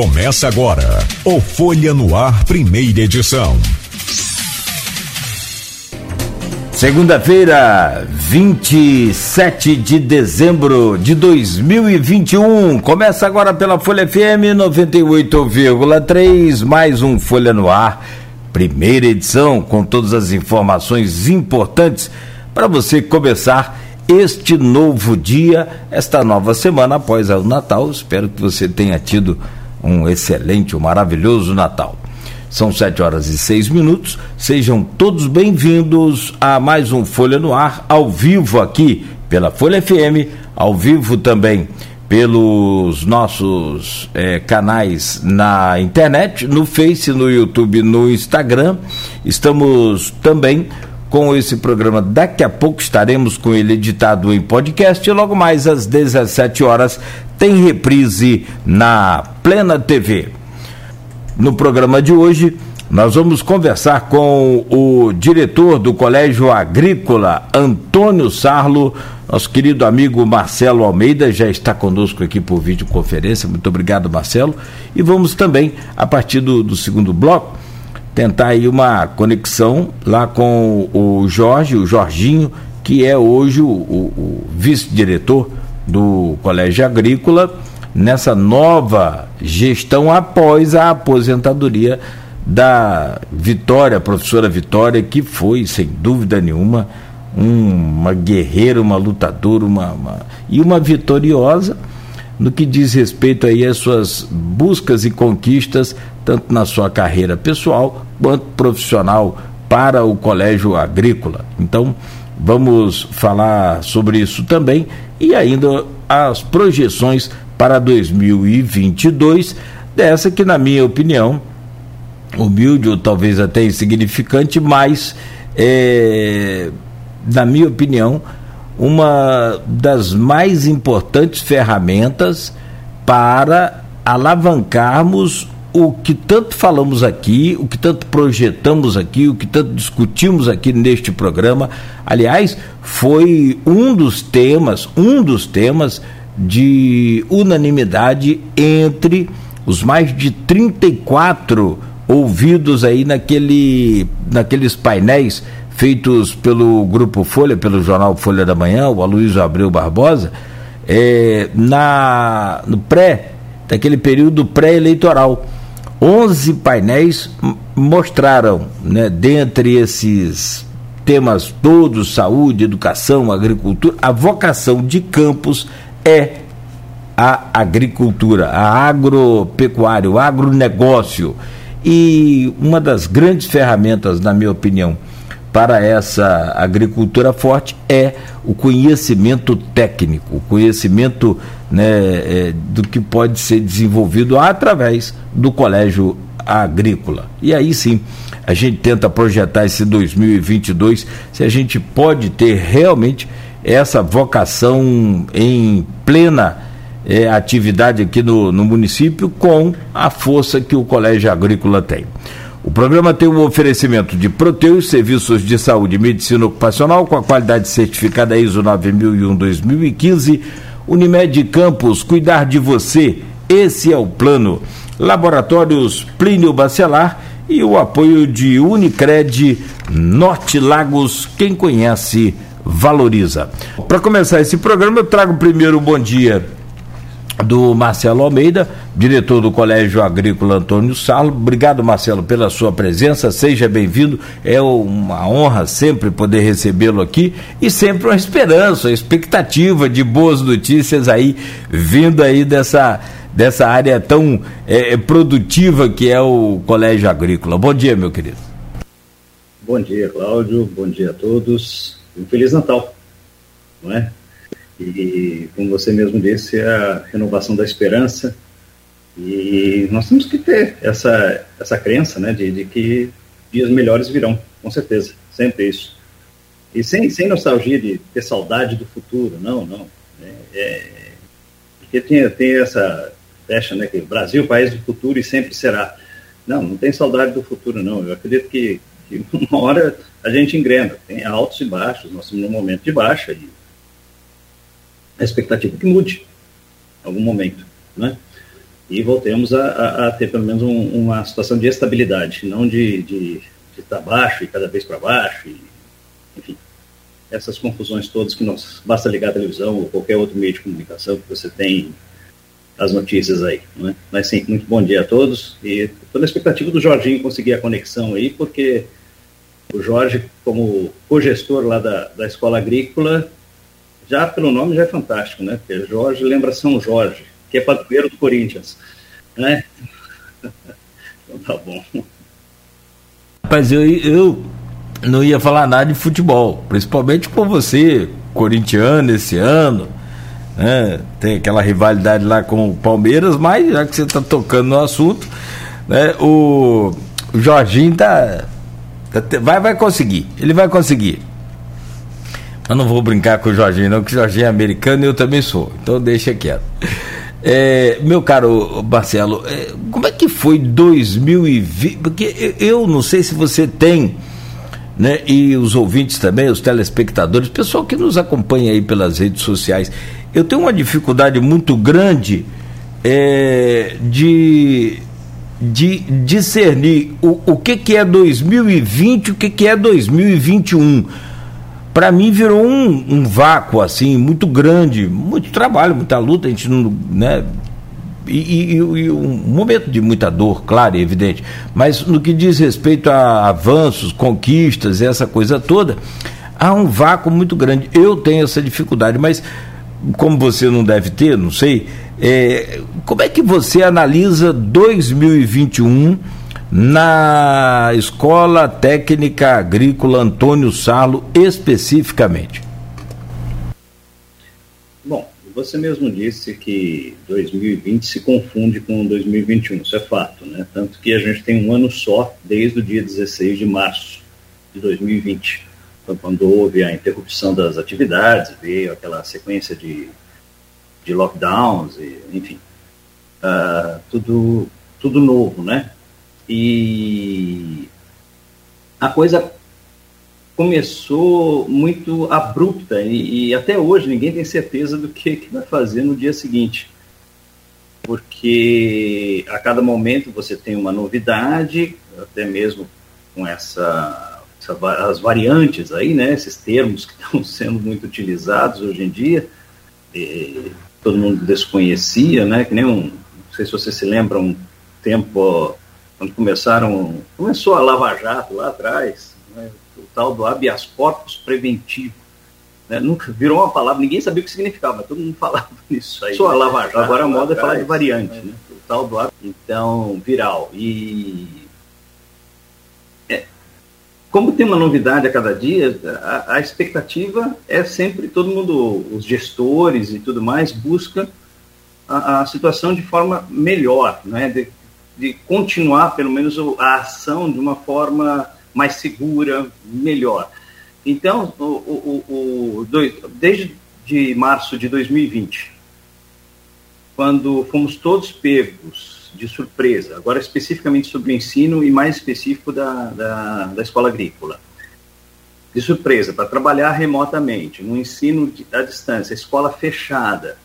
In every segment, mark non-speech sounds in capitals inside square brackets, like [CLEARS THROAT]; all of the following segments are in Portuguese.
Começa agora o Folha no Ar, primeira edição. Segunda-feira, 27 de dezembro de 2021. Começa agora pela Folha FM 98,3, mais um Folha no Ar, primeira edição, com todas as informações importantes para você começar este novo dia, esta nova semana após o Natal. Espero que você tenha tido um excelente, um maravilhoso Natal. São sete horas e seis minutos. Sejam todos bem-vindos a mais um Folha no Ar, ao vivo aqui pela Folha FM, ao vivo também pelos nossos eh, canais na internet, no Face, no YouTube, no Instagram. Estamos também com esse programa. Daqui a pouco estaremos com ele editado em podcast e logo mais às 17 horas tem reprise na Plena TV. No programa de hoje, nós vamos conversar com o diretor do Colégio Agrícola, Antônio Sarlo. Nosso querido amigo Marcelo Almeida já está conosco aqui por videoconferência. Muito obrigado, Marcelo. E vamos também, a partir do, do segundo bloco, tentar aí uma conexão lá com o Jorge, o Jorginho, que é hoje o, o, o vice-diretor do Colégio Agrícola nessa nova gestão após a aposentadoria da Vitória, professora Vitória, que foi, sem dúvida nenhuma, um, uma guerreira, uma lutadora, uma, uma, e uma vitoriosa no que diz respeito aí às suas buscas e conquistas, tanto na sua carreira pessoal quanto profissional para o Colégio Agrícola. Então, vamos falar sobre isso também e ainda as projeções para 2022, dessa que, na minha opinião, humilde ou talvez até insignificante, mas, é, na minha opinião, uma das mais importantes ferramentas para alavancarmos o que tanto falamos aqui, o que tanto projetamos aqui, o que tanto discutimos aqui neste programa. Aliás, foi um dos temas, um dos temas de unanimidade entre os mais de 34 ouvidos aí naquele, naqueles painéis feitos pelo Grupo Folha, pelo jornal Folha da Manhã, o Aloysio Abreu Barbosa, é, na, no pré, daquele período pré-eleitoral. 11 painéis mostraram, né, dentre esses temas todos, saúde, educação, agricultura, a vocação de Campos é a agricultura, a agropecuária, o agronegócio. E uma das grandes ferramentas, na minha opinião, para essa agricultura forte é o conhecimento técnico, o conhecimento né, é, do que pode ser desenvolvido através do colégio agrícola. E aí sim, a gente tenta projetar esse 2022 se a gente pode ter realmente essa vocação em plena é, atividade aqui no, no município com a força que o Colégio Agrícola tem. O programa tem um oferecimento de Proteus, serviços de saúde e medicina ocupacional com a qualidade certificada ISO 9001-2015. Unimed Campos, cuidar de você, esse é o plano. Laboratórios Plínio Bacelar e o apoio de Unicred Norte Lagos, quem conhece valoriza. Para começar esse programa, eu trago primeiro um bom dia do Marcelo Almeida, diretor do Colégio Agrícola Antônio Salo. Obrigado, Marcelo, pela sua presença. Seja bem-vindo. É uma honra sempre poder recebê-lo aqui e sempre uma esperança, uma expectativa de boas notícias aí vindo aí dessa dessa área tão é, produtiva que é o Colégio Agrícola. Bom dia, meu querido. Bom dia, Cláudio. Bom dia a todos um Feliz Natal, não é? E, como você mesmo disse, é a renovação da esperança. E nós temos que ter essa, essa crença, né, de, de que dias melhores virão, com certeza, sempre isso. E sem, sem nostalgia de ter saudade do futuro, não, não. É, é, porque tem, tem essa fecha, né, que Brasil país do futuro e sempre será. Não, não tem saudade do futuro, não. Eu acredito que, que [LAUGHS] uma hora a gente engrena, tem altos e baixos, nós estamos num momento de baixa e a expectativa é que mude em algum momento, né? e voltemos a, a, a ter pelo menos um, uma situação de estabilidade, não de, de, de estar baixo e cada vez para baixo, e, enfim, essas confusões todas que nós basta ligar a televisão ou qualquer outro meio de comunicação que você tem as notícias aí. Né? Mas sim, muito bom dia a todos e estou na expectativa do Jorginho conseguir a conexão aí, porque o Jorge, como co-gestor lá da, da escola agrícola, já pelo nome já é fantástico, né? Porque Jorge lembra São Jorge, que é padroeiro do Corinthians, né? [LAUGHS] então tá bom. Mas eu, eu não ia falar nada de futebol, principalmente com você, corintiano esse ano, né? Tem aquela rivalidade lá com o Palmeiras, mas já que você está tocando no assunto, né? O, o Jorginho tá, tá, vai, vai conseguir, ele vai conseguir. Eu não vou brincar com o Jorginho, não, que o Jorginho é americano e eu também sou. Então deixa quieto. É, meu caro Marcelo, é, como é que foi 2020? Porque eu não sei se você tem, né, e os ouvintes também, os telespectadores, pessoal que nos acompanha aí pelas redes sociais, eu tenho uma dificuldade muito grande é, de, de discernir o, o que, que é 2020 e o que, que é 2021 para mim virou um, um, vácuo assim muito grande, muito trabalho, muita luta, a gente não, né? E, e, e, um momento de muita dor, claro e evidente. Mas no que diz respeito a avanços, conquistas, essa coisa toda, há um vácuo muito grande. Eu tenho essa dificuldade, mas como você não deve ter, não sei, é, como é que você analisa 2021? Na Escola Técnica Agrícola Antônio Sarlo especificamente? Bom, você mesmo disse que 2020 se confunde com 2021, isso é fato, né? Tanto que a gente tem um ano só desde o dia 16 de março de 2020, quando houve a interrupção das atividades, veio aquela sequência de, de lockdowns, e, enfim, uh, tudo, tudo novo, né? E a coisa começou muito abrupta e, e, até hoje ninguém tem certeza do que, que vai fazer no dia seguinte. Porque a cada momento você tem uma novidade, até mesmo com essa, essa as variantes aí, né, esses termos que [LAUGHS] estão sendo muito utilizados hoje em dia, e, todo mundo desconhecia, né, que nem um, não sei se você se lembra, um tempo quando começaram, começou a Lava Jato lá atrás, né, o tal do habeas corpus preventivo. Né, nunca virou uma palavra, ninguém sabia o que significava, mas todo mundo falava [LAUGHS] nisso aí. Só a Lava Jato. Agora a moda é falar de variante, né, o tal do então viral. E é, como tem uma novidade a cada dia, a, a, expectativa é sempre todo mundo, os gestores e tudo mais, busca a, a situação de forma melhor, né? De, de continuar, pelo menos, a ação de uma forma mais segura, melhor. Então, o, o, o, desde de março de 2020, quando fomos todos pegos de surpresa, agora especificamente sobre o ensino e mais específico da, da, da escola agrícola, de surpresa, para trabalhar remotamente, no ensino à distância, escola fechada,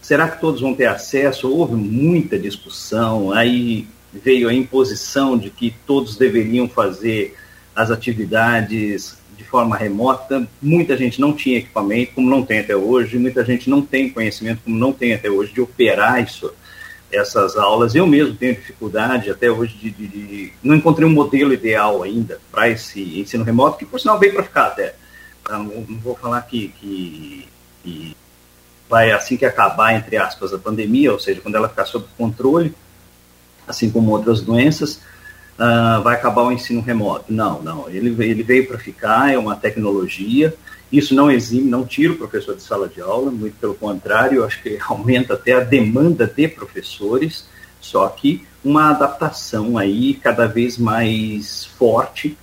Será que todos vão ter acesso? Houve muita discussão, aí veio a imposição de que todos deveriam fazer as atividades de forma remota. Muita gente não tinha equipamento, como não tem até hoje, muita gente não tem conhecimento, como não tem até hoje, de operar isso, essas aulas. Eu mesmo tenho dificuldade até hoje de, de, de não encontrei um modelo ideal ainda para esse ensino remoto, que por sinal veio para ficar até. Não, não vou falar que, que, que vai assim que acabar, entre aspas, a pandemia, ou seja, quando ela ficar sob controle, assim como outras doenças, uh, vai acabar o ensino remoto. Não, não, ele, ele veio para ficar, é uma tecnologia, isso não exime, não tira o professor de sala de aula, muito pelo contrário, acho que [LAUGHS] aumenta até a demanda de professores, só que uma adaptação aí cada vez mais forte,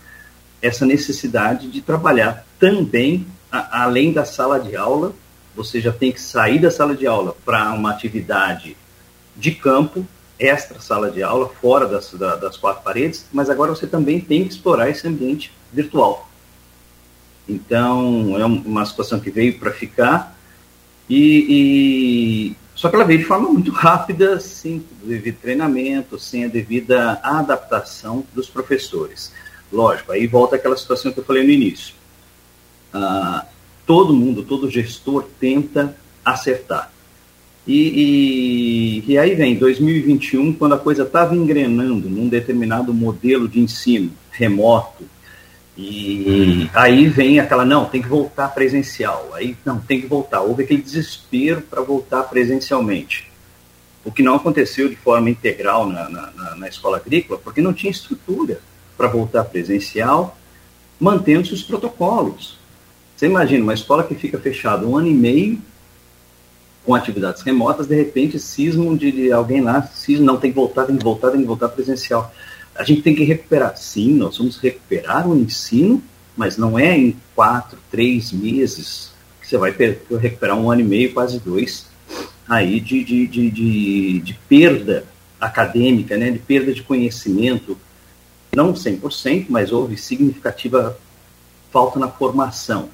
essa necessidade de trabalhar também a, além da sala de aula, você já tem que sair da sala de aula para uma atividade de campo, extra sala de aula, fora das, das quatro paredes, mas agora você também tem que explorar esse ambiente virtual. Então, é uma situação que veio para ficar e, e, Só que ela veio de forma muito rápida, sem devido treinamento, sem a devida adaptação dos professores. Lógico, aí volta aquela situação que eu falei no início. Ah, todo mundo, todo gestor tenta acertar. E, e, e aí vem 2021, quando a coisa estava engrenando num determinado modelo de ensino remoto, e aí vem aquela, não, tem que voltar presencial. Aí, não, tem que voltar. Houve aquele desespero para voltar presencialmente. O que não aconteceu de forma integral na, na, na escola agrícola, porque não tinha estrutura para voltar presencial, mantendo-se os protocolos. Você imagina, uma escola que fica fechada um ano e meio, com atividades remotas, de repente cismam de, de alguém lá, cismam, não, tem que voltar, tem que voltar, tem que voltar presencial. A gente tem que recuperar. Sim, nós vamos recuperar o ensino, mas não é em quatro, três meses que você vai recuperar um ano e meio, quase dois, aí de, de, de, de, de perda acadêmica, né, de perda de conhecimento, não 100%, mas houve significativa falta na formação.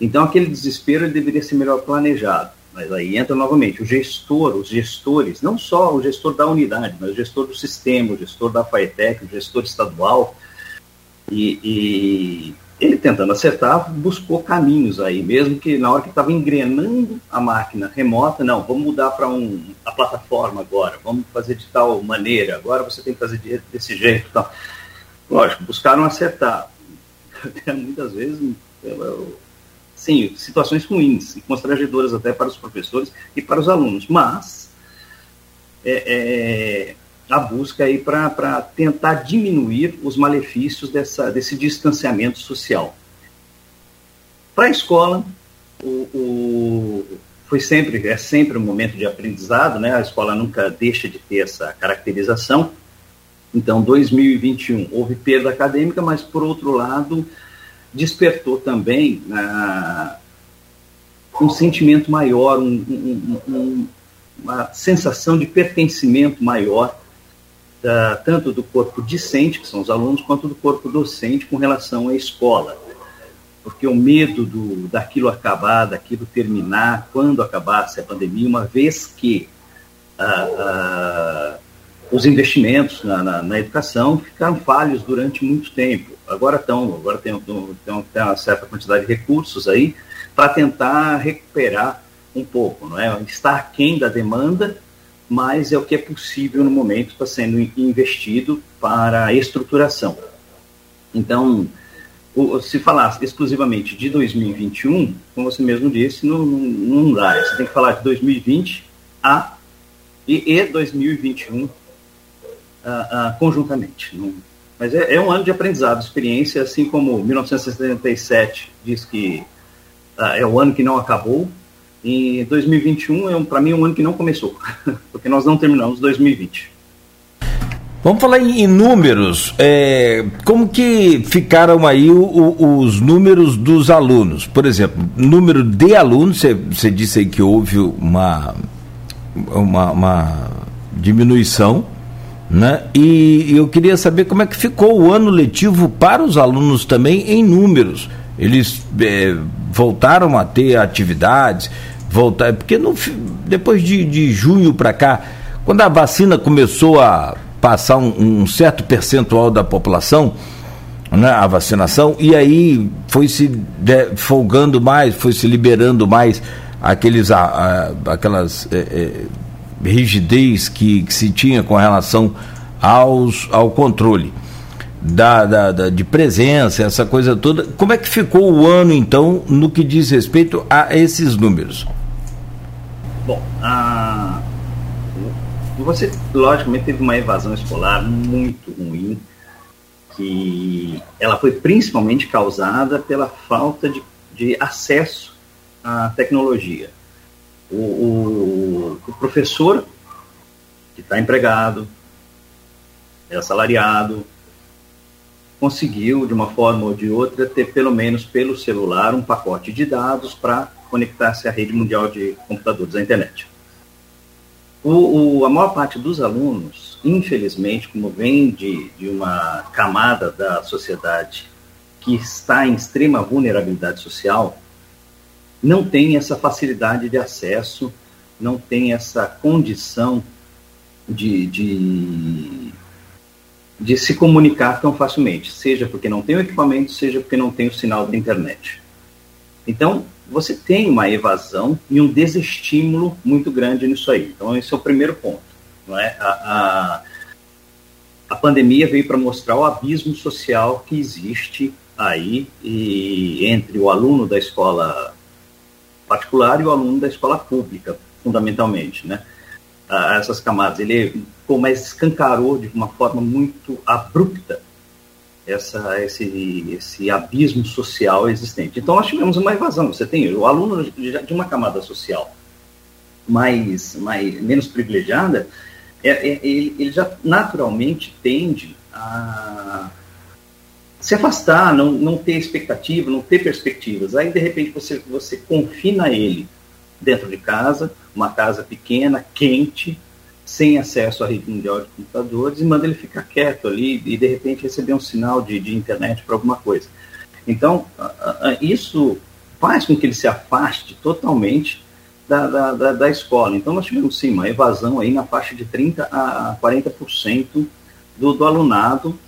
Então, aquele desespero deveria ser melhor planejado. Mas aí entra novamente o gestor, os gestores, não só o gestor da unidade, mas o gestor do sistema, o gestor da FAETEC, o gestor estadual. E, e ele tentando acertar, buscou caminhos aí, mesmo que na hora que estava engrenando a máquina remota, não, vamos mudar para um, a plataforma agora, vamos fazer de tal maneira, agora você tem que fazer de, desse jeito. Tal. Lógico, buscaram acertar. [LAUGHS] Muitas vezes eu, sim, situações ruins e constrangedoras até para os professores e para os alunos, mas é, é, a busca aí para tentar diminuir os malefícios dessa, desse distanciamento social. Para a escola, o, o, foi sempre, é sempre um momento de aprendizado, né? a escola nunca deixa de ter essa caracterização. Então, 2021 houve perda acadêmica, mas por outro lado, despertou também uh, um sentimento maior, um, um, um, uma sensação de pertencimento maior, uh, tanto do corpo discente, que são os alunos, quanto do corpo docente com relação à escola. Porque o medo do, daquilo acabar, daquilo terminar, quando acabasse a pandemia, uma vez que os investimentos na, na, na, educação ficaram falhos durante muito tempo. Agora estão, agora tem, tem, uma certa quantidade de recursos aí para tentar recuperar um pouco, não é? Está aquém da demanda, mas é o que é possível no momento, está sendo investido para a estruturação. Então, se falar exclusivamente de 2021, como você mesmo disse, não, não, não dá. Você tem que falar de 2020 a e, e 2021 uh, conjuntamente. Não, mas é, é, um ano de aprendizado, experiência, assim como 1977 diz que uh, é o ano que não acabou, e 2021 é, para mim, um ano que não começou, [LAUGHS] porque nós não terminamos 2020. Vamos falar em, números. É, como que ficaram aí o, o, os números dos alunos? Por exemplo, número de alunos, você disse aí que houve uma, uma, uma diminuição né? E eu queria saber como é que ficou o ano letivo para os alunos também em números. Eles é, voltaram a ter atividades, voltar, porque no, depois de, de junho para cá, quando a vacina começou a passar um, um certo percentual da população, né, a vacinação, e aí foi se de, folgando mais, foi se liberando mais aqueles, a, a, aquelas é, é, rigidez que, que se tinha com relação aos, ao controle da, da, da, de presença, essa coisa toda. Como é que ficou o ano, então, no que diz respeito a esses números? Bom, a... você, logicamente, teve uma evasão escolar muito ruim, que ela foi principalmente causada pela falta de, de acesso à tecnologia o, o, o professor que está empregado, é assalariado, conseguiu, de uma forma ou de outra, ter pelo menos pelo celular um pacote de dados para conectar-se à rede mundial de computadores, à internet. O, o, a maior parte dos alunos, infelizmente, como vem de, de uma camada da sociedade que está em extrema vulnerabilidade social, não tem essa facilidade de acesso não tem essa condição de, de, de se comunicar tão facilmente, seja porque não tem o equipamento, seja porque não tem o sinal da internet. Então, você tem uma evasão e um desestímulo muito grande nisso aí. Então, esse é o primeiro ponto. Não é? a, a, a pandemia veio para mostrar o abismo social que existe aí e, entre o aluno da escola particular e o aluno da escola pública, fundamentalmente, né? Ah, essas camadas. Ele como escancarou de uma forma muito abrupta essa, esse, esse abismo social existente. Então, nós tivemos uma evasão. Você tem o aluno de uma camada social mais, mais menos privilegiada, é, é, ele, ele já naturalmente tende a se afastar, não, não ter expectativa, não ter perspectivas. Aí, de repente, você, você confina ele dentro de casa, uma casa pequena, quente, sem acesso à rede mundial de computadores, e manda ele ficar quieto ali e, de repente, receber um sinal de, de internet para alguma coisa. Então, isso faz com que ele se afaste totalmente da, da, da, da, escola. Então, nós tivemos, sim, uma evasão aí na faixa de 30% a 40% do, do alunado.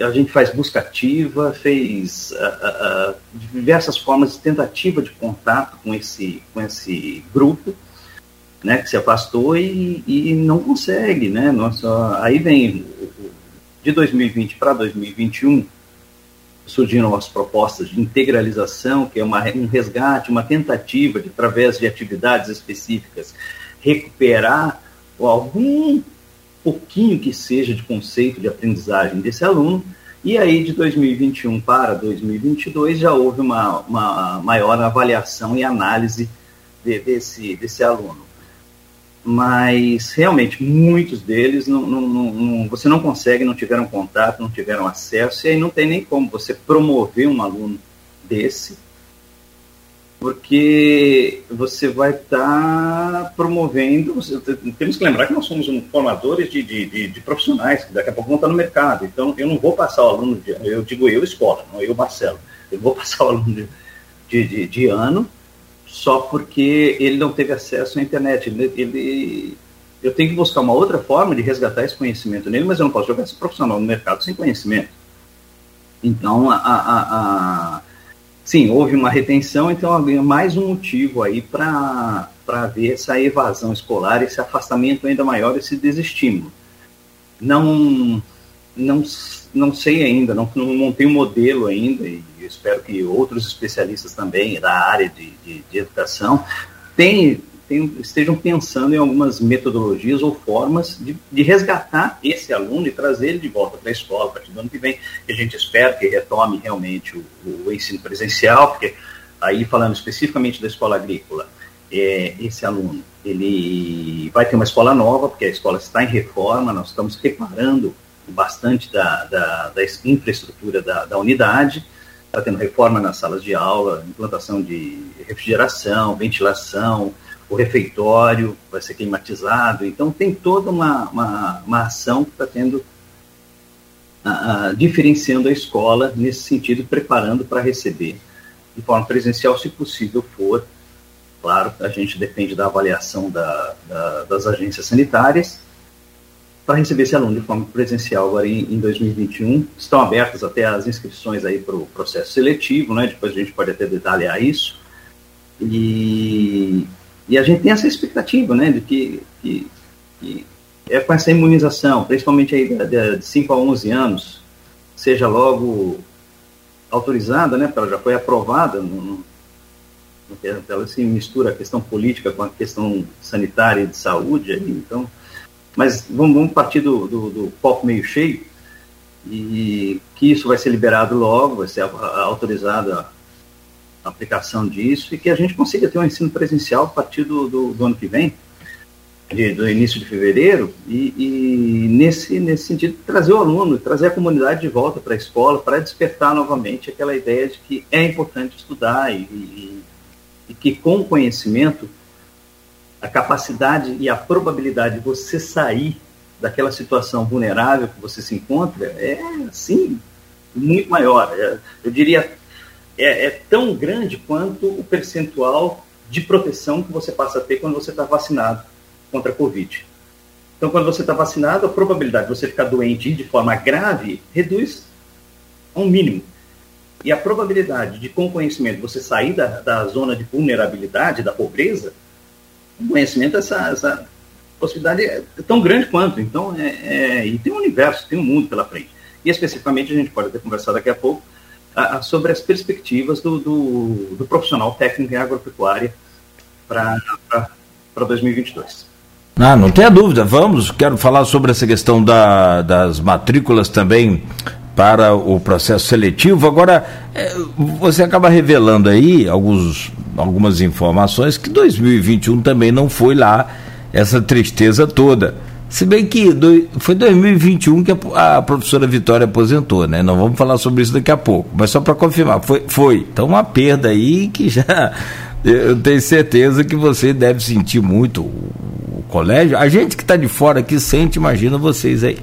A gente faz busca ativa, fez uh, uh, diversas formas de tentativa de contato com esse, com esse grupo, né, que se afastou e, e não consegue, né? Nossa, aí vem de 2020 para 2021, surgiram as propostas de integralização, que é uma, um resgate, uma tentativa de, através de atividades específicas, recuperar algum pouquinho que seja de conceito de aprendizagem desse aluno. E aí, de 2021 para 2022, já houve uma, uma maior avaliação e análise de, desse, desse aluno mas realmente muitos deles não, não, não, você não consegue, não tiveram contato, não tiveram acesso, e aí não tem nem como você promover um aluno desse, porque você vai estar tá promovendo. Temos que lembrar que nós somos um formadores de, de, de, de, profissionais, que daqui a pouco vão estar no mercado, então eu não vou passar o aluno, de, eu digo eu, escola, não eu, Marcelo, eu vou [LAUGHS] passar o aluno de, de, de ano só porque ele não teve acesso à internet. Ele, ele, eu tenho que buscar uma outra forma de resgatar esse conhecimento nele, mas eu não posso jogar esse profissional no mercado sem conhecimento. Então, a, a, a sim, houve uma retenção, então havia mais um motivo aí para ver essa evasão escolar, esse afastamento ainda maior, esse desestímulo. Não, não, não sei ainda, não, não um modelo ainda, e espero que outros especialistas também da área de, de, de educação tenham, estejam pensando em algumas metodologias ou formas de, de, resgatar esse aluno e trazer ele de volta para a escola a partir do ano que vem. A gente espera que retome realmente o, o ensino presencial, porque aí falando especificamente da escola agrícola, é, esse aluno ele vai ter uma escola nova, porque a escola está em reforma, nós estamos reparando bastante da, da, da infraestrutura da, da unidade, está tendo reforma nas salas de aula, implantação de refrigeração, ventilação, o refeitório vai ser climatizado, então tem toda uma, uma, uma ação que está tendo, uh, uh, diferenciando a escola nesse sentido, preparando para receber de forma presencial, se possível for. Claro, a gente depende da avaliação da, da, das agências sanitárias, para receber esse aluno de forma presencial agora em, em 2021. Estão abertas até as inscrições aí para o processo seletivo, né? Depois a gente pode até detalhar isso. E, e a gente tem essa expectativa, né? De que, que, que é com essa imunização, principalmente aí de, de 5 a 11 anos, seja logo autorizada, né? Ela já foi aprovada no, ela se mistura a questão política com a questão sanitária e de saúde, então mas vamos, vamos partir do, do, do, copo meio cheio e que isso vai ser liberado logo, vai ser autorizada aplicação disso e que a gente consiga ter um ensino presencial a partir do, do, do ano que vem, de, do início de fevereiro, e, e, nesse, nesse sentido trazer o aluno, trazer a comunidade de volta para a escola, para despertar novamente aquela ideia de que é importante estudar e, e, e que com o conhecimento a capacidade e a probabilidade de você sair daquela situação vulnerável que você se encontra é, sim, muito maior. Eu diria, é, é, tão grande quanto o percentual de proteção que você passa a ter quando você está vacinado contra a Covid. Então, quando você está vacinado, a probabilidade de você ficar doente de forma grave reduz a um mínimo. E a probabilidade de, com conhecimento, você sair da, da zona de vulnerabilidade, da pobreza, com conhecimento, essa, essa possibilidade é tão grande quanto. Então, é, é, e tem um universo, tem um mundo pela frente. E especificamente, a gente pode até conversar daqui a pouco, a, sobre as perspectivas do, do, do, profissional técnico em agropecuária para 2022. Ah, não tenha dúvida, vamos. Quero falar sobre essa questão da, das matrículas também para o processo seletivo. Agora, é, você acaba revelando aí alguns, algumas informações que 2021 também não foi lá essa tristeza toda. Se bem que do, foi 2021 que a, a, professora Vitória aposentou, né? Não vamos falar sobre isso daqui a pouco, mas só para confirmar, foi, foi. Então, uma perda aí que já. [LAUGHS] Eu tenho certeza que você deve sentir muito o, colégio. A gente que está de fora aqui sente, imagina vocês aí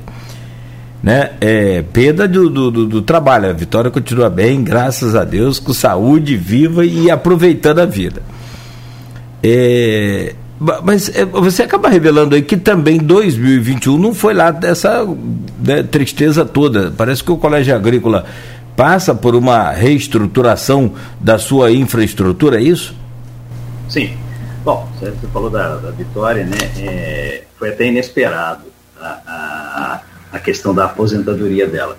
né? É, perda do, do, do, do, trabalho. A Vitória continua bem, graças a Deus, com saúde, viva e aproveitando a vida. É, mas é, você acaba revelando aí que também 2021 não foi lá dessa né, tristeza toda. Parece que o Colégio Agrícola passa por uma reestruturação da sua infraestrutura, é isso? Sim. Bom, você falou da, da Vitória, né? É, foi até inesperado. A, a a questão da aposentadoria dela.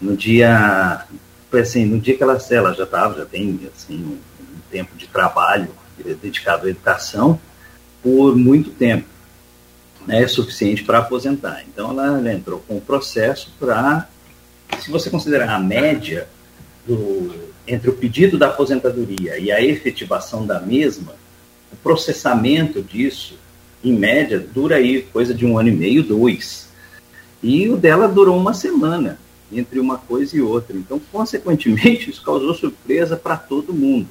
No dia, foi assim, no dia que ela, ela já estava, já tem assim, um, um tempo de trabalho dedicado à educação por muito tempo, né, é suficiente para aposentar. Então ela, ela entrou com o processo para, se você considerar a média do, entre o pedido da aposentadoria e a efetivação da mesma, o processamento disso, em média, dura aí coisa de um ano e meio, dois. E o dela durou uma semana, entre uma coisa e outra. Então, consequentemente, isso causou surpresa para todo mundo.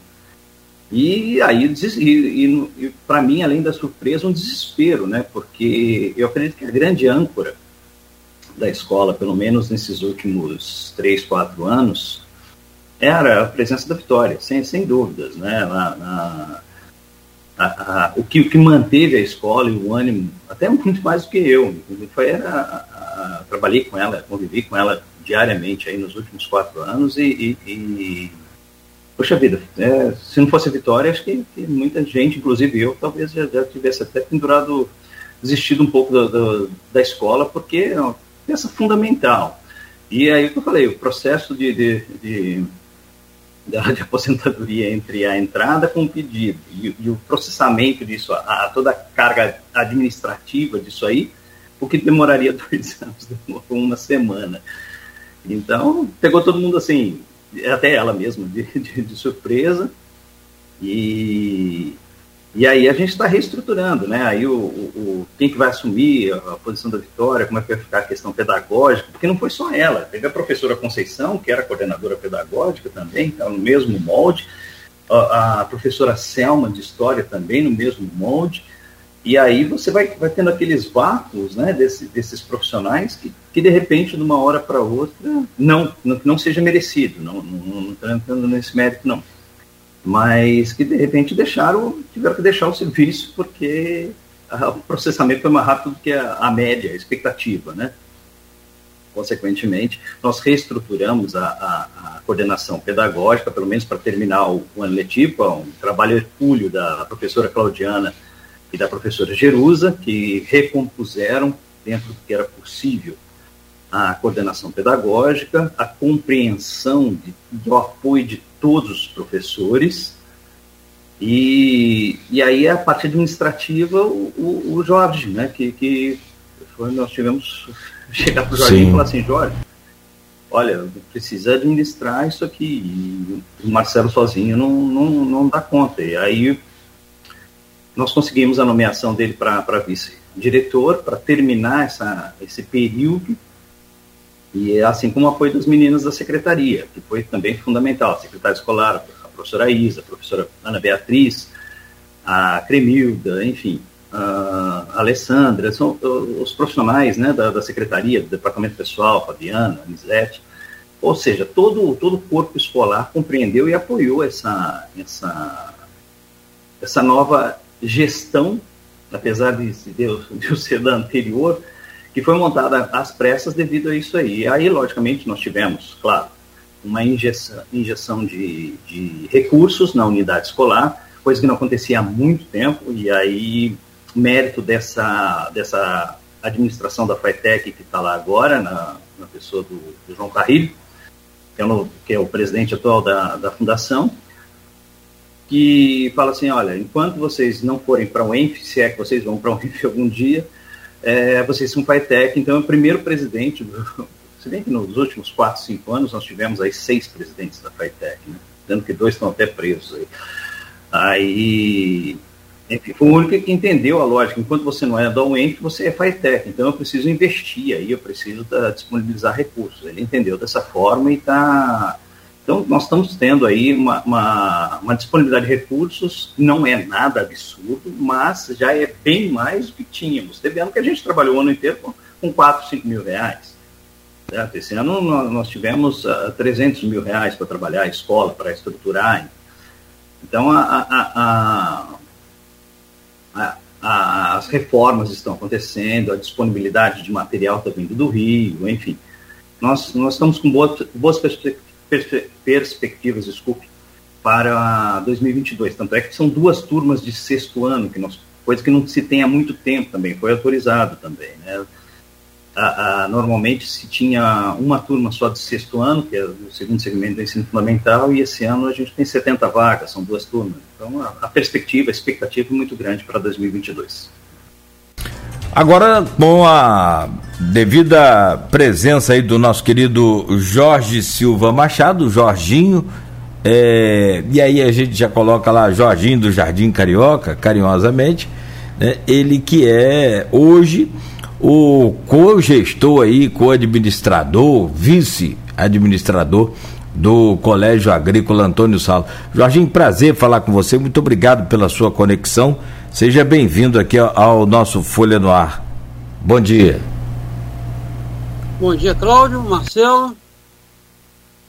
E aí, e, e, para mim, além da surpresa, um desespero, né? Porque eu acredito que a grande âncora da escola, pelo menos nesses últimos três, quatro anos, era a presença da Vitória, sem, sem dúvidas, né? Na, na, a, a, o, que, o que manteve a escola e o ânimo, até muito mais do que eu, foi era trabalhei com ela, convivi com ela diariamente aí nos últimos quatro anos e, e, e poxa vida, é, se não fosse a Vitória, acho que, que, muita gente, inclusive eu, talvez já, já tivesse até pendurado, desistido um pouco do, do, da escola, porque é uma peça fundamental. E aí o que eu falei, o processo de, de, de, de aposentadoria entre a entrada com o pedido e, e o processamento disso, a, a toda a carga administrativa disso aí, o que demoraria [LAUGHS] dois anos, demorou uma semana. Então, pegou todo mundo assim, até ela mesma, de, [LAUGHS] de, de surpresa. E, e aí a gente está reestruturando, né? Aí o, o, quem que vai assumir a, posição da Vitória, como é que vai ficar a questão pedagógica, porque não foi só ela, teve a professora Conceição, que era coordenadora pedagógica também, estava no mesmo molde, a, a professora Selma de História também no mesmo molde, e aí você vai, vai tendo aqueles vácuos né, desse, desses profissionais que, que, de repente, de uma hora para outra, não, não, não seja merecido, não estou entrando nesse mérito, não. Mas que, de repente, deixaram, tiveram que deixar o serviço porque o processamento foi mais rápido do que a, a média, a expectativa, né? Consequentemente, nós reestruturamos a, a, a, coordenação pedagógica, pelo menos para terminar o, o ano letivo, um trabalho hercúleo da professora Claudiana e da professora Jerusa, que recompuseram, dentro do que era possível, a coordenação pedagógica, a compreensão de, do apoio de todos os professores, e, e aí a parte administrativa, o, o, o Jorge, né, que, que foi, nós tivemos [LAUGHS] chegar para o Jorge e falar assim, Jorge, olha, precisa administrar isso aqui, e o Marcelo sozinho não, não, não dá conta, e aí nós conseguimos a nomeação dele para vice-diretor, para terminar essa, esse período, e assim como o apoio das meninas da secretaria, que foi também fundamental, a secretária escolar, a professora Isa, a professora Ana Beatriz, a Cremilda, enfim, a Alessandra, são os profissionais né, da, da secretaria, do departamento pessoal, Fabiana, Anisete, ou seja, todo, todo o corpo escolar compreendeu e apoiou essa, essa essa nova gestão, apesar de, de, [LAUGHS] ser da anterior, que foi montada às pressas devido a isso aí. Aí, logicamente, nós tivemos, claro, uma injeção, injeção de, de recursos na unidade escolar, coisa que não acontecia há muito tempo, e aí, mérito dessa, dessa administração da FITEC que está lá agora, na, na pessoa do, do João Carrilho, que é, o, que é o presidente atual da, da fundação, que fala assim, olha, enquanto vocês não forem para o ENF, se é que vocês vão para o ENF [LAUGHS] algum dia, é, vocês são FITEC, então é o primeiro presidente, do, [LAUGHS] se bem que nos últimos 4, 5 anos nós tivemos aí seis presidentes da FITEC, né? sendo que dois estão até presos aí. Aí enfim, foi o único que entendeu a lógica. Enquanto você não é da UENF, você é FITEC. Então eu preciso investir aí, eu preciso da, disponibilizar recursos. Ele entendeu dessa forma e está. Então nós estamos tendo aí uma, uma, uma, disponibilidade de recursos, não é nada absurdo, mas já é bem mais do que tínhamos. Teve ano que a gente trabalhou o ano inteiro com, com 4, 5 mil reais. Certo? Esse ano nós, nós tivemos uh, ah, 300 mil reais para trabalhar a escola, para estruturar. Então a, a, a as reformas estão acontecendo, a disponibilidade de material está vindo do Rio, enfim. Nós, nós estamos com boas, boas perspectivas, desculpe, para 2022. Tanto é que são duas turmas de sexto ano, que nós, coisa que não se tem há muito tempo também, foi autorizado também. Né? a, a, normalmente se tinha uma turma só de sexto ano, que é o segundo segmento do ensino fundamental, e esse ano a gente tem 70 vagas, são duas turmas. Então a, a perspectiva, a expectativa é muito grande para 2022. Agora, com a devida presença aí do nosso querido Jorge Silva Machado, Jorginho, é, e aí a gente já coloca lá Jorginho do Jardim Carioca, carinhosamente, né, ele que é hoje o co-gestor aí, co-administrador, vice-administrador do Colégio Agrícola Antônio Salo. Jorginho, prazer falar com você, muito obrigado pela sua conexão. Seja bem-vindo aqui ao nosso Folha no Ar. Bom dia. Bom dia, Cláudio, Marcelo.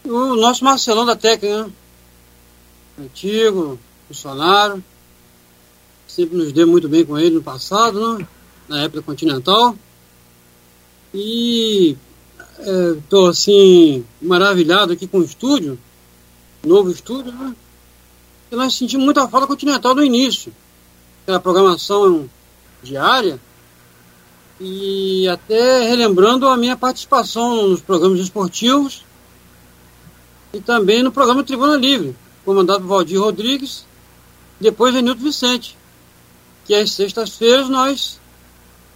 O nosso Marcelão da técnica, né? Antigo, funcionário. Sempre nos deu muito bem com ele no passado, né? Na época continental. E estou é, assim, maravilhado aqui com o estúdio, novo estúdio, né? E nós sentimos muita falta continental no início. Aquela programação diária. E até relembrando a minha participação nos programas esportivos e também no programa Tribuna Livre, comandado por Valdir Rodrigues, depois Renildo Vicente, que às sextas-feiras nós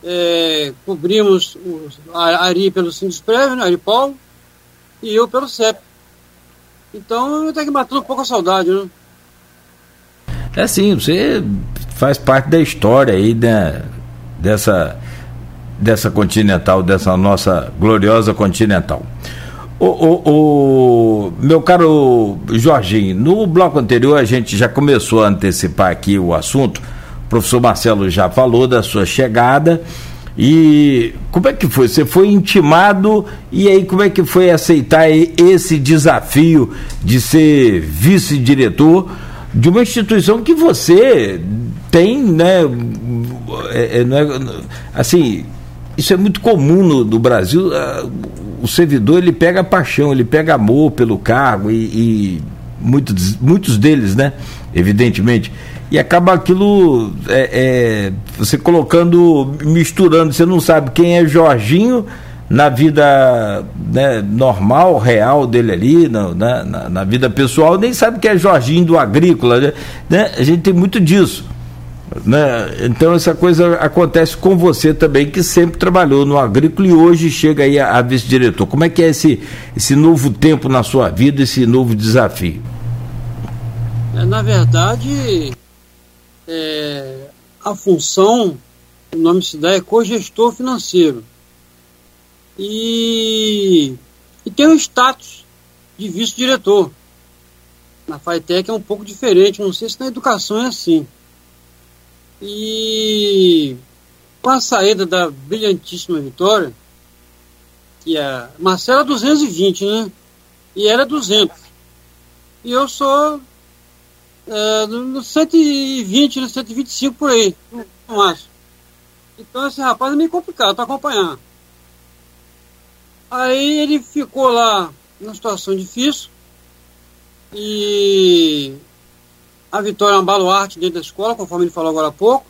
é, cobrimos o, a Ari pelo Sindusprev, né, Ari Paulo, e eu pelo CEP. Então tenho que matar um pouco a saudade, né? É sim, você faz parte da história aí né, dessa, dessa Continental, dessa nossa gloriosa Continental. O, o, o, meu caro Jorginho, no bloco anterior a gente já começou a antecipar aqui o assunto o professor Marcelo já falou da sua chegada. E como é que foi? Você foi intimado e aí como é que foi aceitar esse desafio de ser vice-diretor de uma instituição que você tem, né? É, é, é, assim, isso é muito comum no, no Brasil. o servidor ele pega paixão, ele pega amor pelo cargo e, e muitos, muitos deles, né? Evidentemente e acaba aquilo é, é, você colocando, misturando, você não sabe quem é Jorginho na vida né, normal, real dele ali, na, na, na, vida pessoal, nem sabe quem é Jorginho do agrícola, né? né? A gente tem muito disso. Né? Então essa coisa acontece com você também, que sempre trabalhou no agrícola e hoje chega aí a, a vice-diretor. Como é que é esse, esse novo tempo na sua vida, esse novo desafio? É, na verdade, é, a função, o nome se dá é cogestor financeiro. E, e tem o status de vice-diretor. Na FITEC é um pouco diferente, não sei se na educação é assim. E com a saída da brilhantíssima Vitória, que é Marcela 220, né? E era 200. E eu sou é, no 120, no 125 por aí, no máximo. Então esse rapaz é meio complicado para acompanhar. Aí ele ficou lá numa situação difícil e a Vitória é um baluarte dentro da escola, conforme ele falou agora há pouco,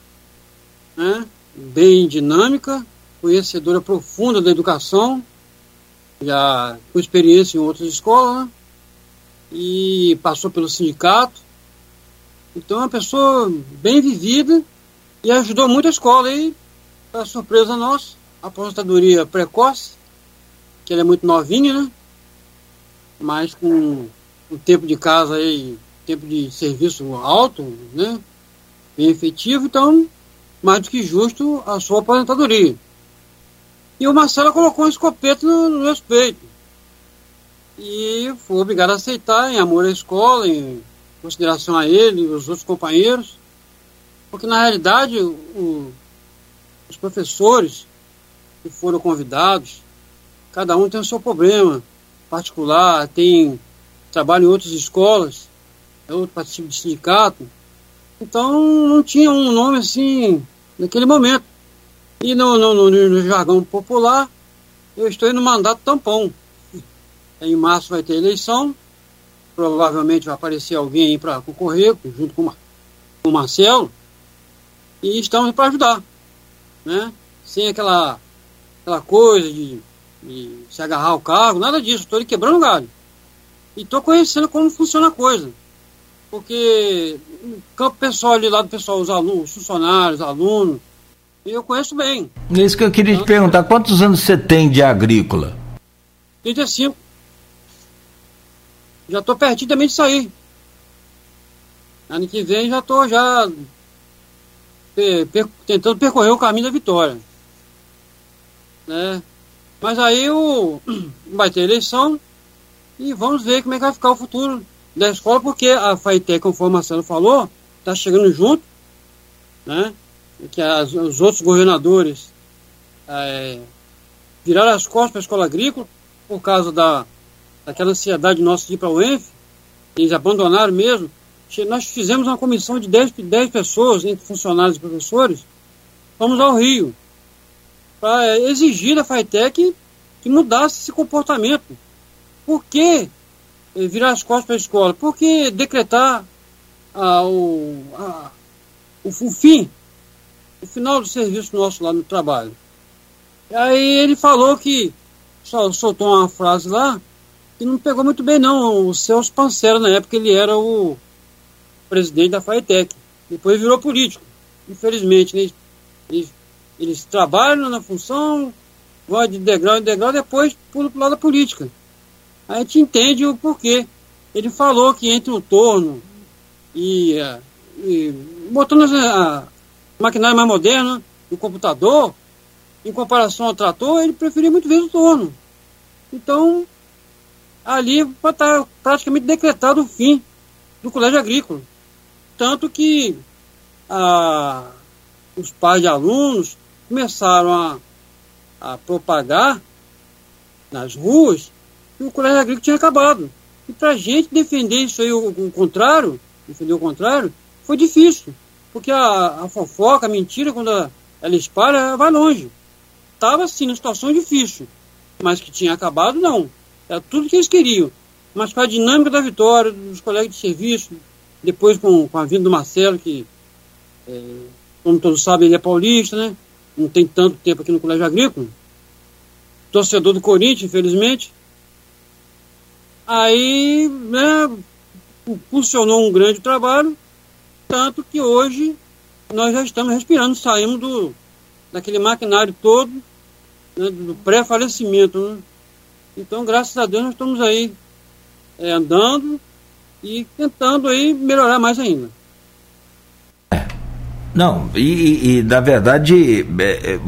né? bem dinâmica, conhecedora profunda da educação, já com experiência em outras escolas, né? e passou pelo sindicato. Então é uma pessoa bem vivida e ajudou muito a escola. E, para surpresa nossa, aposentadoria precoce, que ela é muito novinha, né? Mas com o tempo de casa aí, tempo de serviço alto, né? Bem efetivo, então, mais do que justo a sua aposentadoria. E o Marcelo colocou um escopeta no, no respeito. E foi obrigado a aceitar em amor à escola, em consideração a ele e os outros companheiros. Porque na realidade o, os professores que foram convidados, cada um tem o seu problema particular, tem trabalho em outras escolas, é outro participa de sindicato. Então não tinha um nome assim naquele momento. E no, no, no, no jargão popular, eu estou no mandato tampão. [LAUGHS] Em março vai ter eleição, provavelmente vai aparecer alguém para concorrer, junto com, o Marcelo, e estamos para ajudar. Né? Sem aquela, aquela coisa de, de se agarrar ao cargo, nada disso, estou quebrando o galho. E estou conhecendo como funciona a coisa. Porque no campo pessoal ali lá do pessoal, os alunos, os funcionários, alunos, eu conheço bem. É isso que eu queria então, te perguntar, quantos anos você tem de agrícola? 35. Já estou pertinho também de sair. Ano que vem já estou já per, per, tentando percorrer o caminho da vitória. Né? Mas aí o, [CLEARS THROAT] vai ter eleição e vamos ver como é que vai ficar o futuro da escola, porque a FAITEC, conforme o Marcelo falou, está chegando junto, né? que as, os outros governadores é, viraram as costas para a escola agrícola por causa da, daquela ansiedade nossa de ir para o ENF, eles abandonaram mesmo. Nós fizemos uma comissão de 10, 10 pessoas, entre funcionários e professores, fomos ao Rio para é, exigir da FAITEC que mudasse esse comportamento. Por que é, virar as costas para a escola? Por que decretar ah, o, ah, o, o fim o final do serviço nosso lá no trabalho. E aí ele falou que soltou uma frase lá que não pegou muito bem não. O Celso Pancera, na época, ele era o presidente da FAETEC. Depois virou político. Infelizmente, né? eles, eles trabalham na função, vão de degrau em degrau, depois pulam para o lado da política. A gente entende o porquê. Ele falou que entre o torno e, eh, e botando a, maquinário mais moderno, o computador, em comparação ao trator, ele preferia muito vezes o torno. Então, ali está praticamente decretado o fim do colégio agrícola. Tanto que a, os pais de alunos começaram a, a propagar nas ruas que o colégio agrícola tinha acabado. E para a gente defender isso aí, o, o contrário, defender o contrário, foi difícil. Porque a, a fofoca, a mentira, quando ela, ela espalha, vai longe. Estava assim, numa situação difícil. Mas que tinha acabado, não. Era tudo que eles queriam. Mas com a dinâmica da vitória, dos colegas de serviço, depois com, com a vinda do Marcelo, que, é, como todos sabem, ele é paulista, né? Não tem tanto tempo aqui no Colégio Agrícola. Torcedor do Corinthians, infelizmente. Aí, né, funcionou um grande trabalho tanto que hoje nós já estamos respirando, saímos do, daquele maquinário todo, né, do pré-falecimento. Né? Então, graças a Deus, nós estamos aí é, andando e tentando aí melhorar mais ainda. Não, e, e, na verdade, é, é,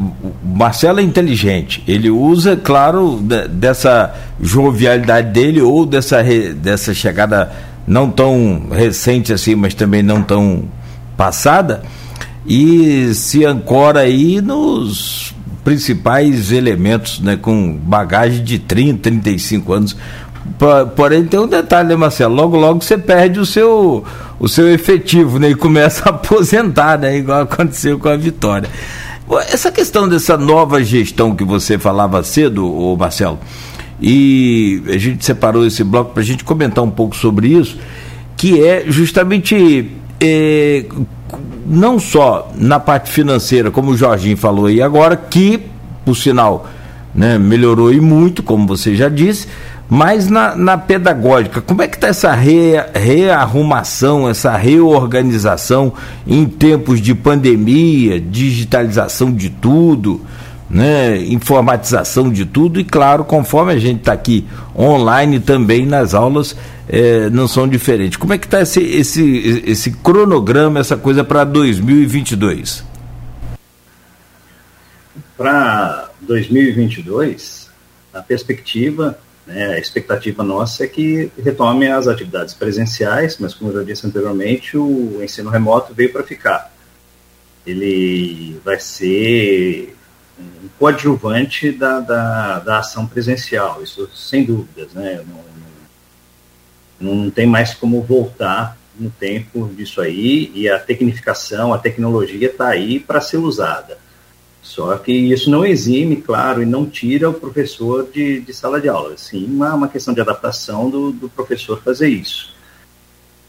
Marcelo é inteligente. Ele usa, claro, dessa jovialidade dele ou dessa, dessa chegada não tão recente assim, mas também não tão passada, e se ancora aí nos principais elementos, né, com bagagem de 30, 35 anos, Porém, tem um detalhe, né, Marcelo? Logo, logo você perde o seu, o seu efetivo, né? E começa a [LAUGHS] aposentar, né? Igual aconteceu com a Vitória. Essa questão dessa nova gestão que você falava cedo, ô Marcelo, e a gente separou esse bloco para a gente comentar um pouco sobre isso, que é justamente é, não só na parte financeira, como o Jorginho falou aí agora, que, por sinal, né, melhorou e muito, como você já disse, mas na, na pedagógica, como é que está essa re, rearrumação, essa reorganização em tempos de pandemia, digitalização de tudo, né, informatização de tudo? E claro, conforme a gente está aqui online também nas aulas é, não são diferentes. Como é que está esse, esse, esse cronograma, essa coisa para 2022? Para 2022, a perspectiva né? A expectativa nossa é que retome as atividades presenciais, mas como eu já disse anteriormente, o ensino remoto veio para ficar. Ele vai ser um coadjuvante da, da, da, ação presencial, isso sem dúvidas, né? Não, não, tem mais como voltar no tempo disso aí, e a tecnificação, a tecnologia está aí para ser usada. Só que isso não exime, claro, e não tira o professor de, de sala de aula. Sim, uma, uma questão de adaptação do, do professor fazer isso.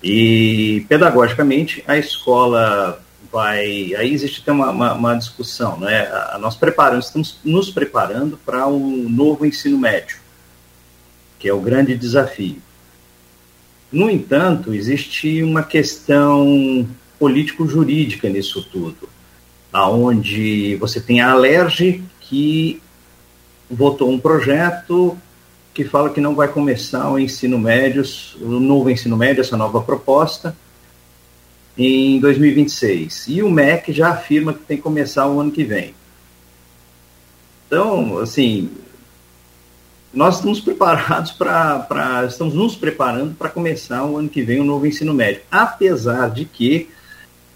E, pedagogicamente, a escola vai. Aí existe até uma, uma, uma discussão, né? Nós preparamos, estamos nos preparando para o um novo ensino médio, que é o grande desafio. No entanto, existe uma questão político-jurídica nisso tudo aonde você tem a Alerj que votou um projeto que fala que não vai começar o ensino médio, o novo ensino médio, essa nova proposta, em 2026. E o MEC já afirma que tem que começar o ano que vem. Então, assim, nós estamos preparados [LAUGHS] para, estamos nos preparando para começar o ano que vem o novo ensino médio, apesar de que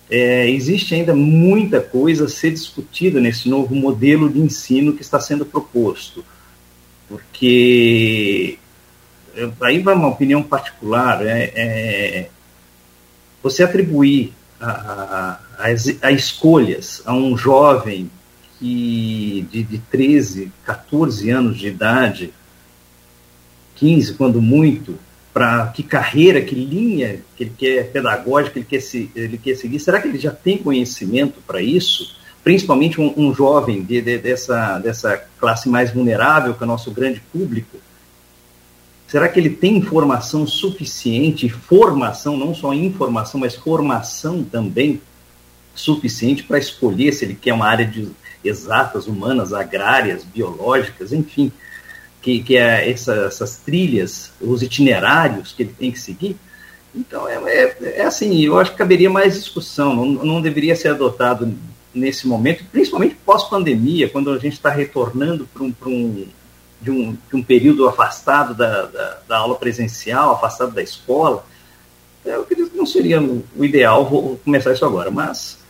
é, existe ainda muita coisa a ser discutida nesse novo modelo de ensino que está sendo proposto. Porque aí vai uma opinião particular, é, é você atribuir a, a, a, escolhas a um jovem que de, de 13, 14 anos de idade, 15 quando muito, para que carreira, que linha que ele quer pedagógica ele quer, se, ele quer seguir? Será que ele já tem conhecimento para isso? Principalmente um, um jovem de, de, dessa, dessa classe mais vulnerável, que é o nosso grande público. Será que ele tem informação suficiente, formação, não só informação, mas formação também suficiente para escolher se ele quer uma área de exatas, humanas, agrárias, biológicas, enfim que, que é essa, essas trilhas, os itinerários que ele tem que seguir. Então, é, é, é assim, eu acho que caberia mais discussão, não, não deveria ser adotado nesse momento, principalmente pós-pandemia, quando a gente está retornando para um, um, de um, de um período afastado da, da, da, aula presencial, afastado da escola. Eu acredito que não seria o ideal vou começar isso agora, mas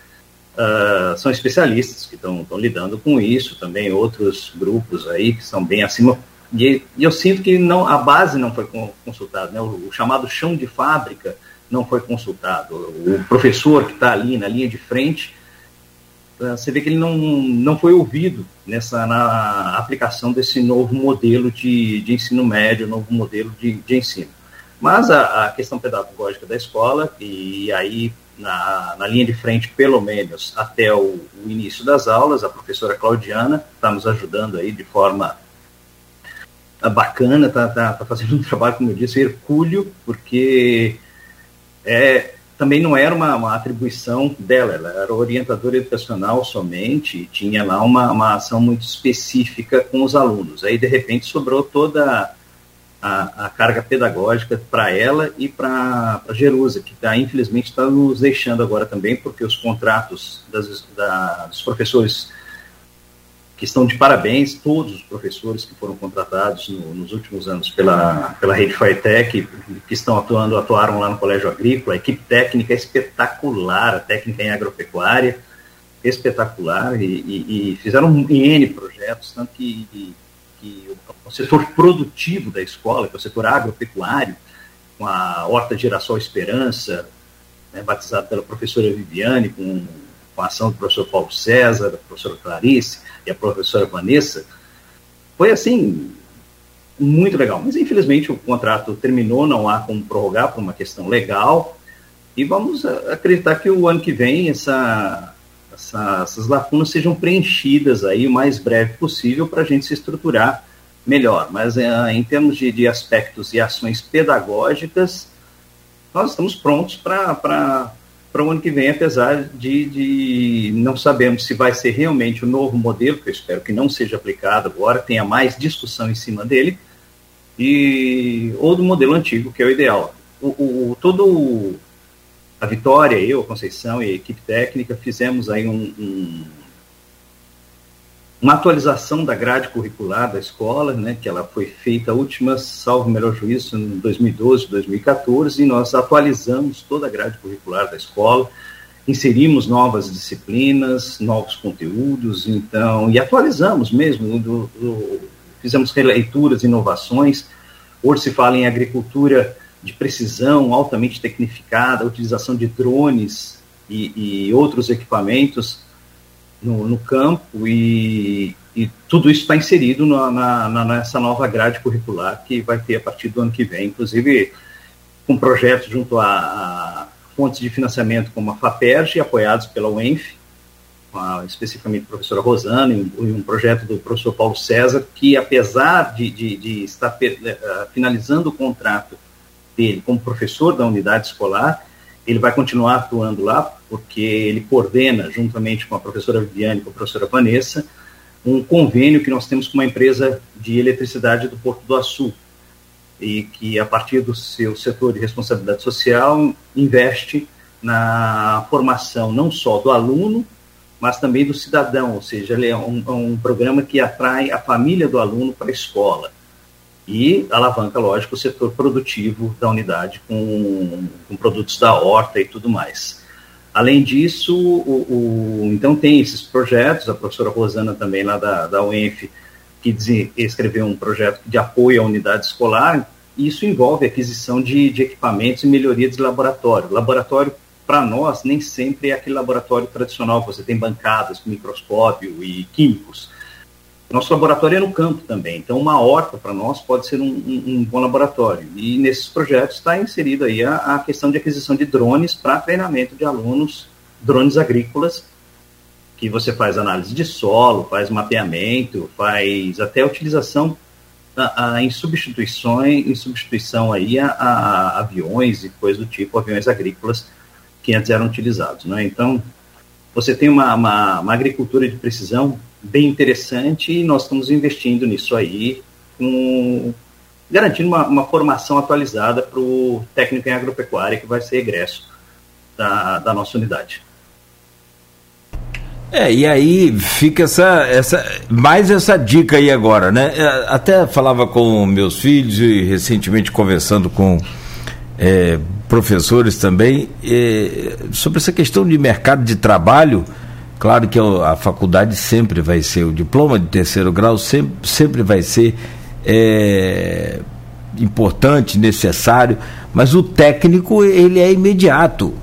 uh, são especialistas que estão lidando com isso, também outros grupos aí que são bem acima e, e, eu sinto que não, a base não foi consultada, né? o, o, chamado chão de fábrica não foi consultado. O professor que está ali na linha de frente, eh, você vê que ele não, não foi ouvido nessa na aplicação desse novo modelo de, de ensino médio, novo modelo de, de ensino. Mas a, a, questão pedagógica da escola, e aí na, na linha de frente, pelo menos até o, o início das aulas, a professora Claudiana está nos ajudando aí de forma Tá bacana, tá, tá, tá, fazendo um trabalho, como eu disse, hercúleo, porque é, também não era uma, uma, atribuição dela, ela era orientadora educacional somente, e tinha lá uma, uma ação muito específica com os alunos. Aí, de repente, sobrou toda a, a carga pedagógica para ela e para a Jerusa, que tá, infelizmente está nos deixando agora também, porque os contratos das, da, dos professores que estão de parabéns todos os professores que foram contratados no, nos últimos anos pela, pela Rede FITEC, que estão atuando, atuaram lá no Colégio Agrícola, a equipe técnica é espetacular, a técnica em agropecuária, espetacular, e, e, e fizeram N projetos, tanto que que o, o setor produtivo da escola, que é o setor agropecuário, com a Horta Girassol Esperança, né, batizado pela professora Viviane, com, com a ação do professor Paulo César, da professora Clarice e a professora Vanessa, foi assim, muito legal. Mas infelizmente o contrato terminou, não há como prorrogar por uma questão legal. E vamos acreditar que o ano que vem essa, essa, essas lacunas sejam preenchidas aí o mais breve possível para a gente se estruturar melhor. Mas é, em termos de, de aspectos e ações pedagógicas, nós estamos prontos para o ano que vem, apesar de, de não sabemos se vai ser realmente o novo modelo, que eu espero que não seja aplicado agora, tenha mais discussão em cima dele, e ou do modelo antigo, que é o ideal. O, o, todo a Vitória, eu, a Conceição e a equipe técnica fizemos aí um, um uma atualização da grade curricular da escola, né, que ela foi feita a última, salvo melhor juízo, em 2012, 2014, e nós atualizamos toda a grade curricular da escola, inserimos novas disciplinas, novos conteúdos, então, e atualizamos mesmo, do, do, fizemos releituras, inovações, hoje se fala em agricultura de precisão, altamente tecnificada, utilização de drones e, e outros equipamentos, no, no campo e, e, tudo isso está inserido na, na, nessa nova grade curricular que vai ter a partir do ano que vem, inclusive com projetos junto a, a fontes de financiamento como a FAPERG, apoiados pela UENF, a, especificamente a professora Rosana, e um, um, projeto do professor Paulo César, que apesar de, de, de estar uh, finalizando o contrato dele como professor da unidade escolar, ele vai continuar atuando lá, porque ele coordena, juntamente com a professora Viviane e com a professora Vanessa, um convênio que nós temos com uma empresa de eletricidade do Porto do Açu, e que, a partir do seu setor de responsabilidade social, investe na formação não só do aluno, mas também do cidadão, ou seja, ele é um, um programa que atrai a família do aluno para a escola e alavanca, lógico, o setor produtivo da unidade com, com produtos da horta e tudo mais. Além disso, o, o, então tem esses projetos, a professora Rosana também lá da, da UENF, que escreveu um projeto de apoio à unidade escolar, e isso envolve aquisição de, de equipamentos e melhoria de laboratório. Laboratório, para nós, nem sempre é aquele laboratório tradicional, você tem bancadas microscópio e químicos nosso laboratório é no campo também, então uma horta para nós pode ser um, um, um, bom laboratório. E nesses projetos está inserido aí a, a, questão de aquisição de drones para treinamento de alunos, drones agrícolas, que você faz análise de solo, faz mapeamento, faz até utilização a, a, em substituições, em substituição aí a, aviões e coisas do tipo, aviões agrícolas que antes eram utilizados. Né? Então, você tem uma, uma, uma agricultura de precisão bem interessante e nós estamos investindo nisso aí, com, garantindo uma, uma formação atualizada para o técnico em agropecuária que vai ser egresso da, da nossa unidade. É, e aí fica essa, essa, mais essa dica aí agora, né? É, até falava com meus filhos e recentemente conversando com é, professores também é, sobre essa questão de mercado de trabalho Claro que a faculdade sempre vai ser, o diploma de terceiro grau sempre, sempre vai ser é, importante, necessário, mas o técnico ele é imediato.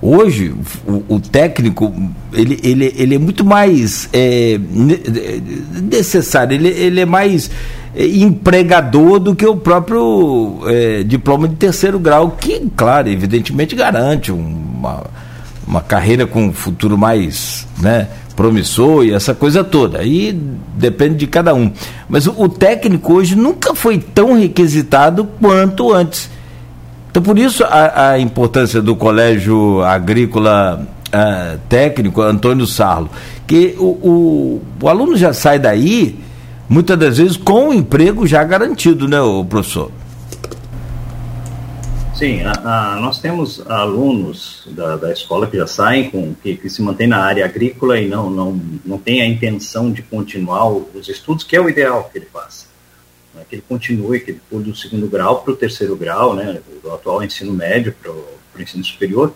Hoje, o, o técnico ele, ele, ele é muito mais é, necessário, ele, ele é mais é, empregador do que o próprio é, diploma de terceiro grau, que, claro, evidentemente garante uma uma carreira com um futuro mais né, promissor e essa coisa toda. Aí depende de cada um. Mas o, o técnico hoje nunca foi tão requisitado quanto antes. Então, por isso a, a importância do Colégio Agrícola uh, Técnico Antônio Sarlo, que o, o, o aluno já sai daí, muitas das vezes, com o emprego já garantido, né, o professor? Sim, a, a, nós temos alunos da, da escola que já saem, com, que, que se mantêm na área agrícola e não, não, não tem a intenção de continuar os estudos, que é o ideal que ele faça. Né, que ele continue, que ele pule do segundo grau para o terceiro grau, né, do atual ensino médio para o ensino superior.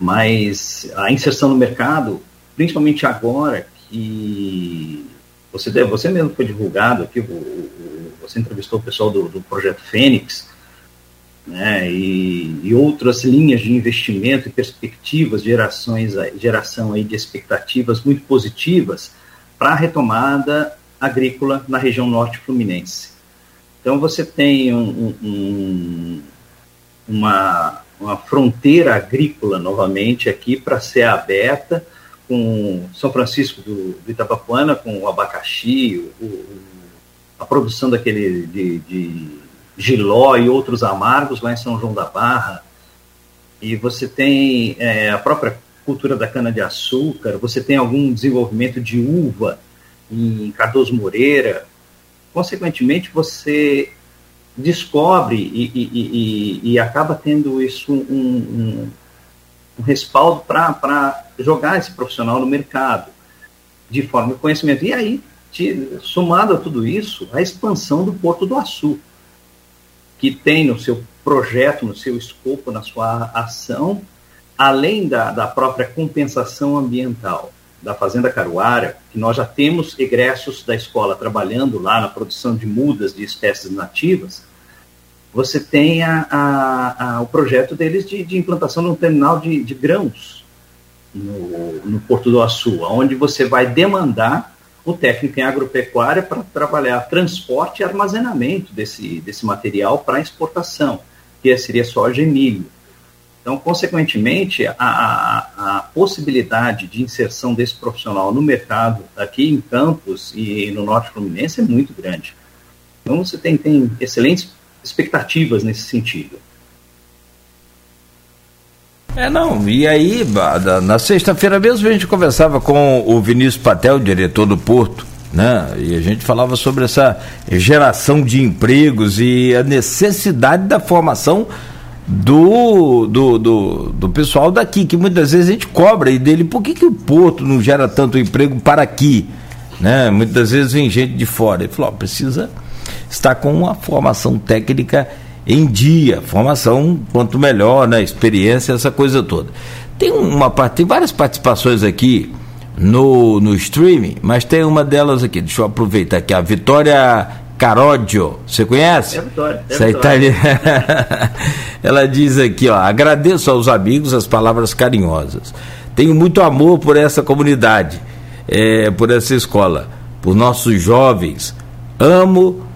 Mas a inserção no mercado, principalmente agora que Você, você mesmo foi divulgado aqui, você entrevistou o pessoal do, do Projeto Fênix, né, e, e, outras linhas de investimento e perspectivas, gerações, geração aí de expectativas muito positivas para a retomada agrícola na região norte fluminense. Então você tem um, um, uma, uma fronteira agrícola novamente aqui para ser aberta com São Francisco do, do com o abacaxi, o, o, a produção daquele de, de giló e outros amargos lá em São João da Barra. E você tem é, a própria cultura da cana-de-açúcar, você tem algum desenvolvimento de uva em Cardoso Moreira. Consequentemente, você descobre e, e, e, e acaba tendo isso um, um, um respaldo para jogar esse profissional no mercado de forma de conhecimento. E aí, somado a tudo isso, a expansão do Porto do Açu, que tem no seu projeto, no seu escopo, na sua ação, além da, da própria compensação ambiental da Fazenda Caruara, que nós já temos egressos da escola trabalhando lá na produção de mudas de espécies nativas, você tem a, a, a, o projeto deles de, de implantação de um terminal de, de grãos no, no, Porto do Açu, onde você vai demandar o técnico em agropecuária para trabalhar transporte e armazenamento desse, desse material para exportação, que seria soja e milho. Então, consequentemente, a, a, a, possibilidade de inserção desse profissional no mercado aqui em Campos e no Norte Fluminense é muito grande. Então, você tem, tem excelentes expectativas nesse sentido. É, não, e aí, na sexta-feira mesmo a gente conversava com o Vinícius Patel, diretor do Porto, né? E a gente falava sobre essa geração de empregos e a necessidade da formação do, do, do, do, pessoal daqui, que muitas vezes a gente cobra e dele, por que, que o Porto não gera tanto emprego para aqui? Né? Muitas vezes vem gente de fora. Ele falou, precisa está com uma formação técnica em dia, formação quanto melhor, né, experiência, essa coisa toda. Tem uma tem várias participações aqui no, no streaming, mas tem uma delas aqui, deixa eu aproveitar aqui, a Vitória Carodio, você conhece? É Vitória. É Essa Vitória. [LAUGHS] Ela diz aqui, ó, agradeço aos amigos as palavras carinhosas. Tenho muito amor por essa comunidade, é, por essa escola, por nossos jovens. Amo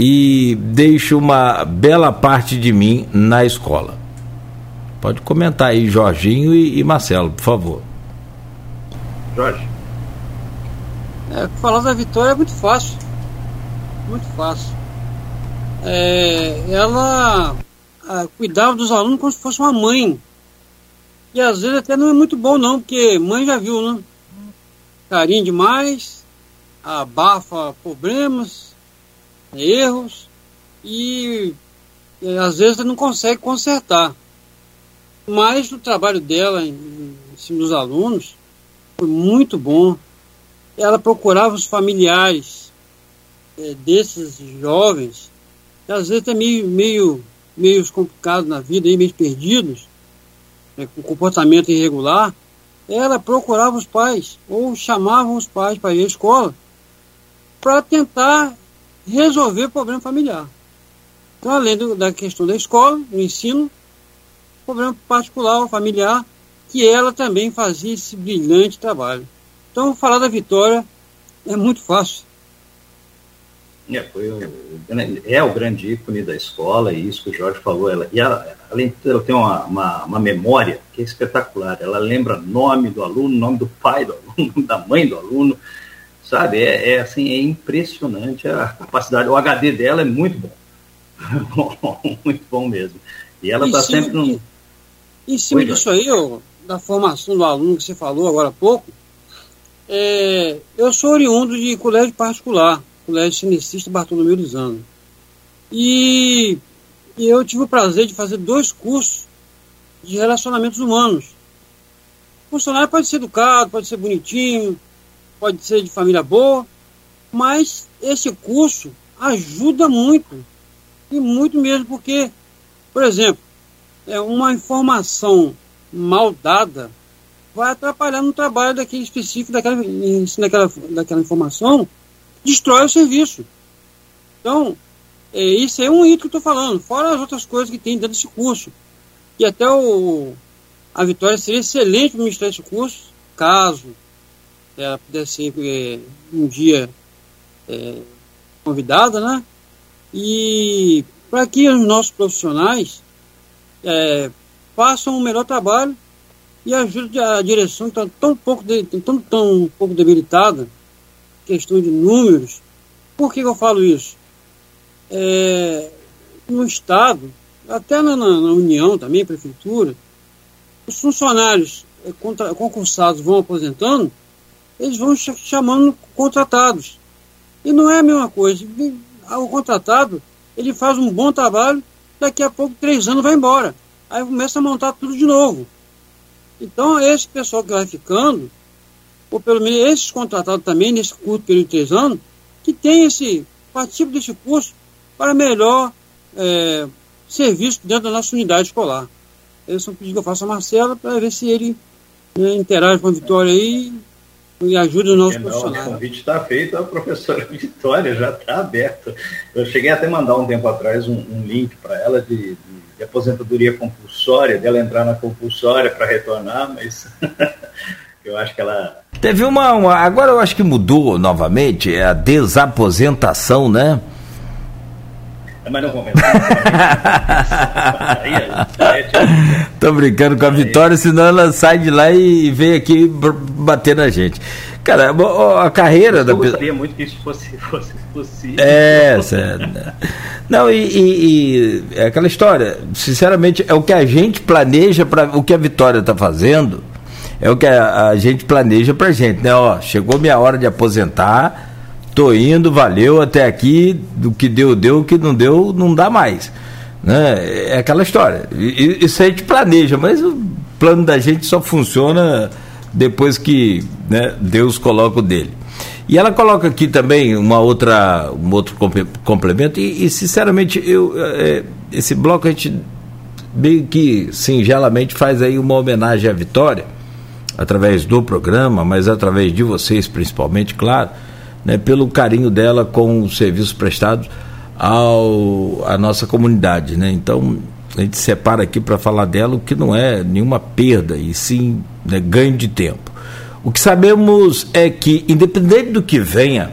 e deixo uma bela parte de mim na escola. Pode comentar aí, Jorginho e, e Marcelo, por favor. Jorge. É, falar da Vitória é muito fácil. Muito fácil. É, ela a, cuidava dos alunos como se fosse uma mãe. E às vezes até não é muito bom não, porque mãe já viu, né? Carinho demais, abafa problemas, erros e, e às vezes não consegue consertar. Mas o trabalho dela em, em cima dos alunos foi muito bom. Ela procurava os familiares é, desses jovens, que às vezes é meio, meio, meio complicados na vida, meio perdidos, é, com comportamento irregular. Ela procurava os pais, ou chamavam os pais para ir à escola, para tentar resolver problema familiar. Então, além do, da questão da escola, do ensino, problema particular, familiar, que ela também fazia esse brilhante trabalho. Então, falar da Vitória é muito fácil. É, foi o, é o grande ícone da escola, e isso que o Jorge falou. Ela, e ela, além de tudo, ela tem uma, uma, uma, memória que é espetacular. Ela lembra nome do aluno, nome do pai do aluno, [LAUGHS] da mãe do aluno sabe? É, é, assim, é impressionante a capacidade. O HD dela é muito [LAUGHS] bom. muito bom mesmo. E ela está sempre no. Em cima Oi, disso aí, ó, da formação do aluno que você falou agora há pouco, é, eu sou oriundo de colégio particular, colégio cinicista Bartolomeu Lizano. E, e eu tive o prazer de fazer dois cursos de relacionamentos humanos. O funcionário pode ser educado, pode ser bonitinho, pode ser de família boa, mas esse curso ajuda muito, e muito mesmo, porque, por exemplo, é uma informação mal dada vai atrapalhar no trabalho daquele específico daquela, daquela, daquela informação destrói o serviço. Então, é, isso é um item que eu estou falando, fora as outras coisas que tem dentro desse curso. E até o, a Vitória seria excelente para ministrar esse curso, caso ela pudesse ser é, um dia é, convidada, né? E para que os nossos profissionais é, façam um melhor trabalho e ajude a direção que está tão pouco, de, tão, tão pouco debilitada, questão de números. Por que, que eu falo isso? É, no Estado, até na, na, União também, prefeitura, os funcionários é, contra, concursados vão aposentando, eles vão chamando contratados. E não é a mesma coisa. O contratado, ele faz um bom trabalho, daqui a pouco, três anos, vai embora. Aí começa a montar tudo de novo. Então, esse pessoal que vai ficando, ou pelo menos esses contratados também, nesse curto período de três anos, que tem esse, participe desse curso para melhor é, serviço dentro da nossa unidade escolar. Esse é um pedido que eu faço a Marcela para ver se ele né, interage com a Vitória aí e ajuda o nosso profissional. O convite está feito, a professora [LAUGHS] Vitória já está aberta. Eu cheguei até a mandar um tempo atrás um, um link para ela de, de de aposentadoria compulsória, dela entrar na compulsória para retornar, mas [LAUGHS] eu acho que ela. Teve uma, uma, Agora eu acho que mudou novamente, é a desaposentação, né? É, mas não vou [LAUGHS] Tô brincando com a Vitória, senão ela sai de lá e vem aqui bater na gente. Cara, a carreira eu da pessoa. Eu gostaria muito que isso fosse, fosse possível. É, certo. Não, e, e, e, é aquela história. Sinceramente, é o que a gente planeja para o que a Vitória está fazendo. É o que a, a gente planeja para gente, né? Ó, chegou minha hora de aposentar, tô indo, valeu até aqui, do que deu, deu, o que não deu, não dá mais. Né? É aquela história. Isso a gente planeja, mas o plano da gente só funciona depois que né, Deus coloca o dele. E ela coloca aqui também uma outra, um outro complemento, e, e sinceramente, eu, é, esse bloco a gente meio que singelamente faz aí uma homenagem à Vitória, através do programa, mas através de vocês principalmente, claro, né, pelo carinho dela com os serviços prestados ao, à nossa comunidade. Né? Então, a gente separa aqui para falar dela o que não é nenhuma perda, e sim né, ganho de tempo. O que sabemos é que, independente do que venha,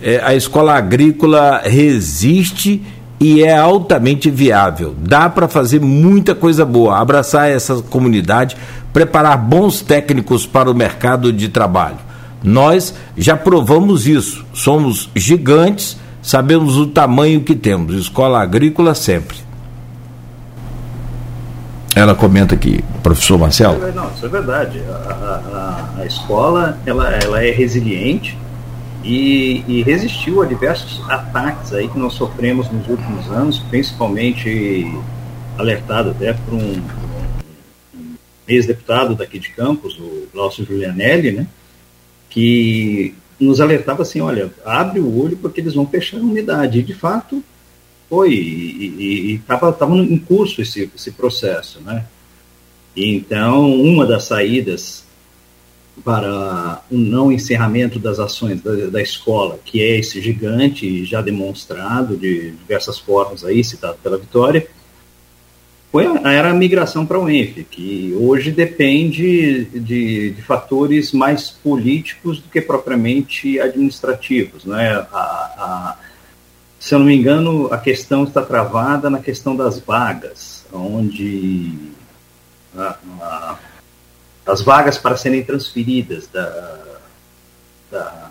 é, a escola agrícola resiste e é altamente viável. Dá para fazer muita coisa boa, abraçar essa comunidade, preparar bons técnicos para o mercado de trabalho. Nós já provamos isso, somos gigantes, sabemos o tamanho que temos. Escola agrícola sempre. Ela comenta aqui, professor Marcelo. É, não, isso é verdade. A, a, a escola ela, ela é resiliente e, e, resistiu a diversos ataques aí que nós sofremos nos últimos anos, principalmente alertado até por um, um ex-deputado daqui de Campos, o Glaucio Giulianelli, né, que nos alertava assim, olha, abre o olho porque eles vão fechar a unidade. E de fato foi e estava em curso esse, esse processo, né? Então, uma das saídas para o não encerramento das ações da, da, escola, que é esse gigante já demonstrado de diversas formas aí, citado pela Vitória, foi a, era a migração para o ENF, que hoje depende de, de, fatores mais políticos do que propriamente administrativos, né? A, a, se eu não me engano, a questão está travada na questão das vagas, onde a, as vagas para serem transferidas da, da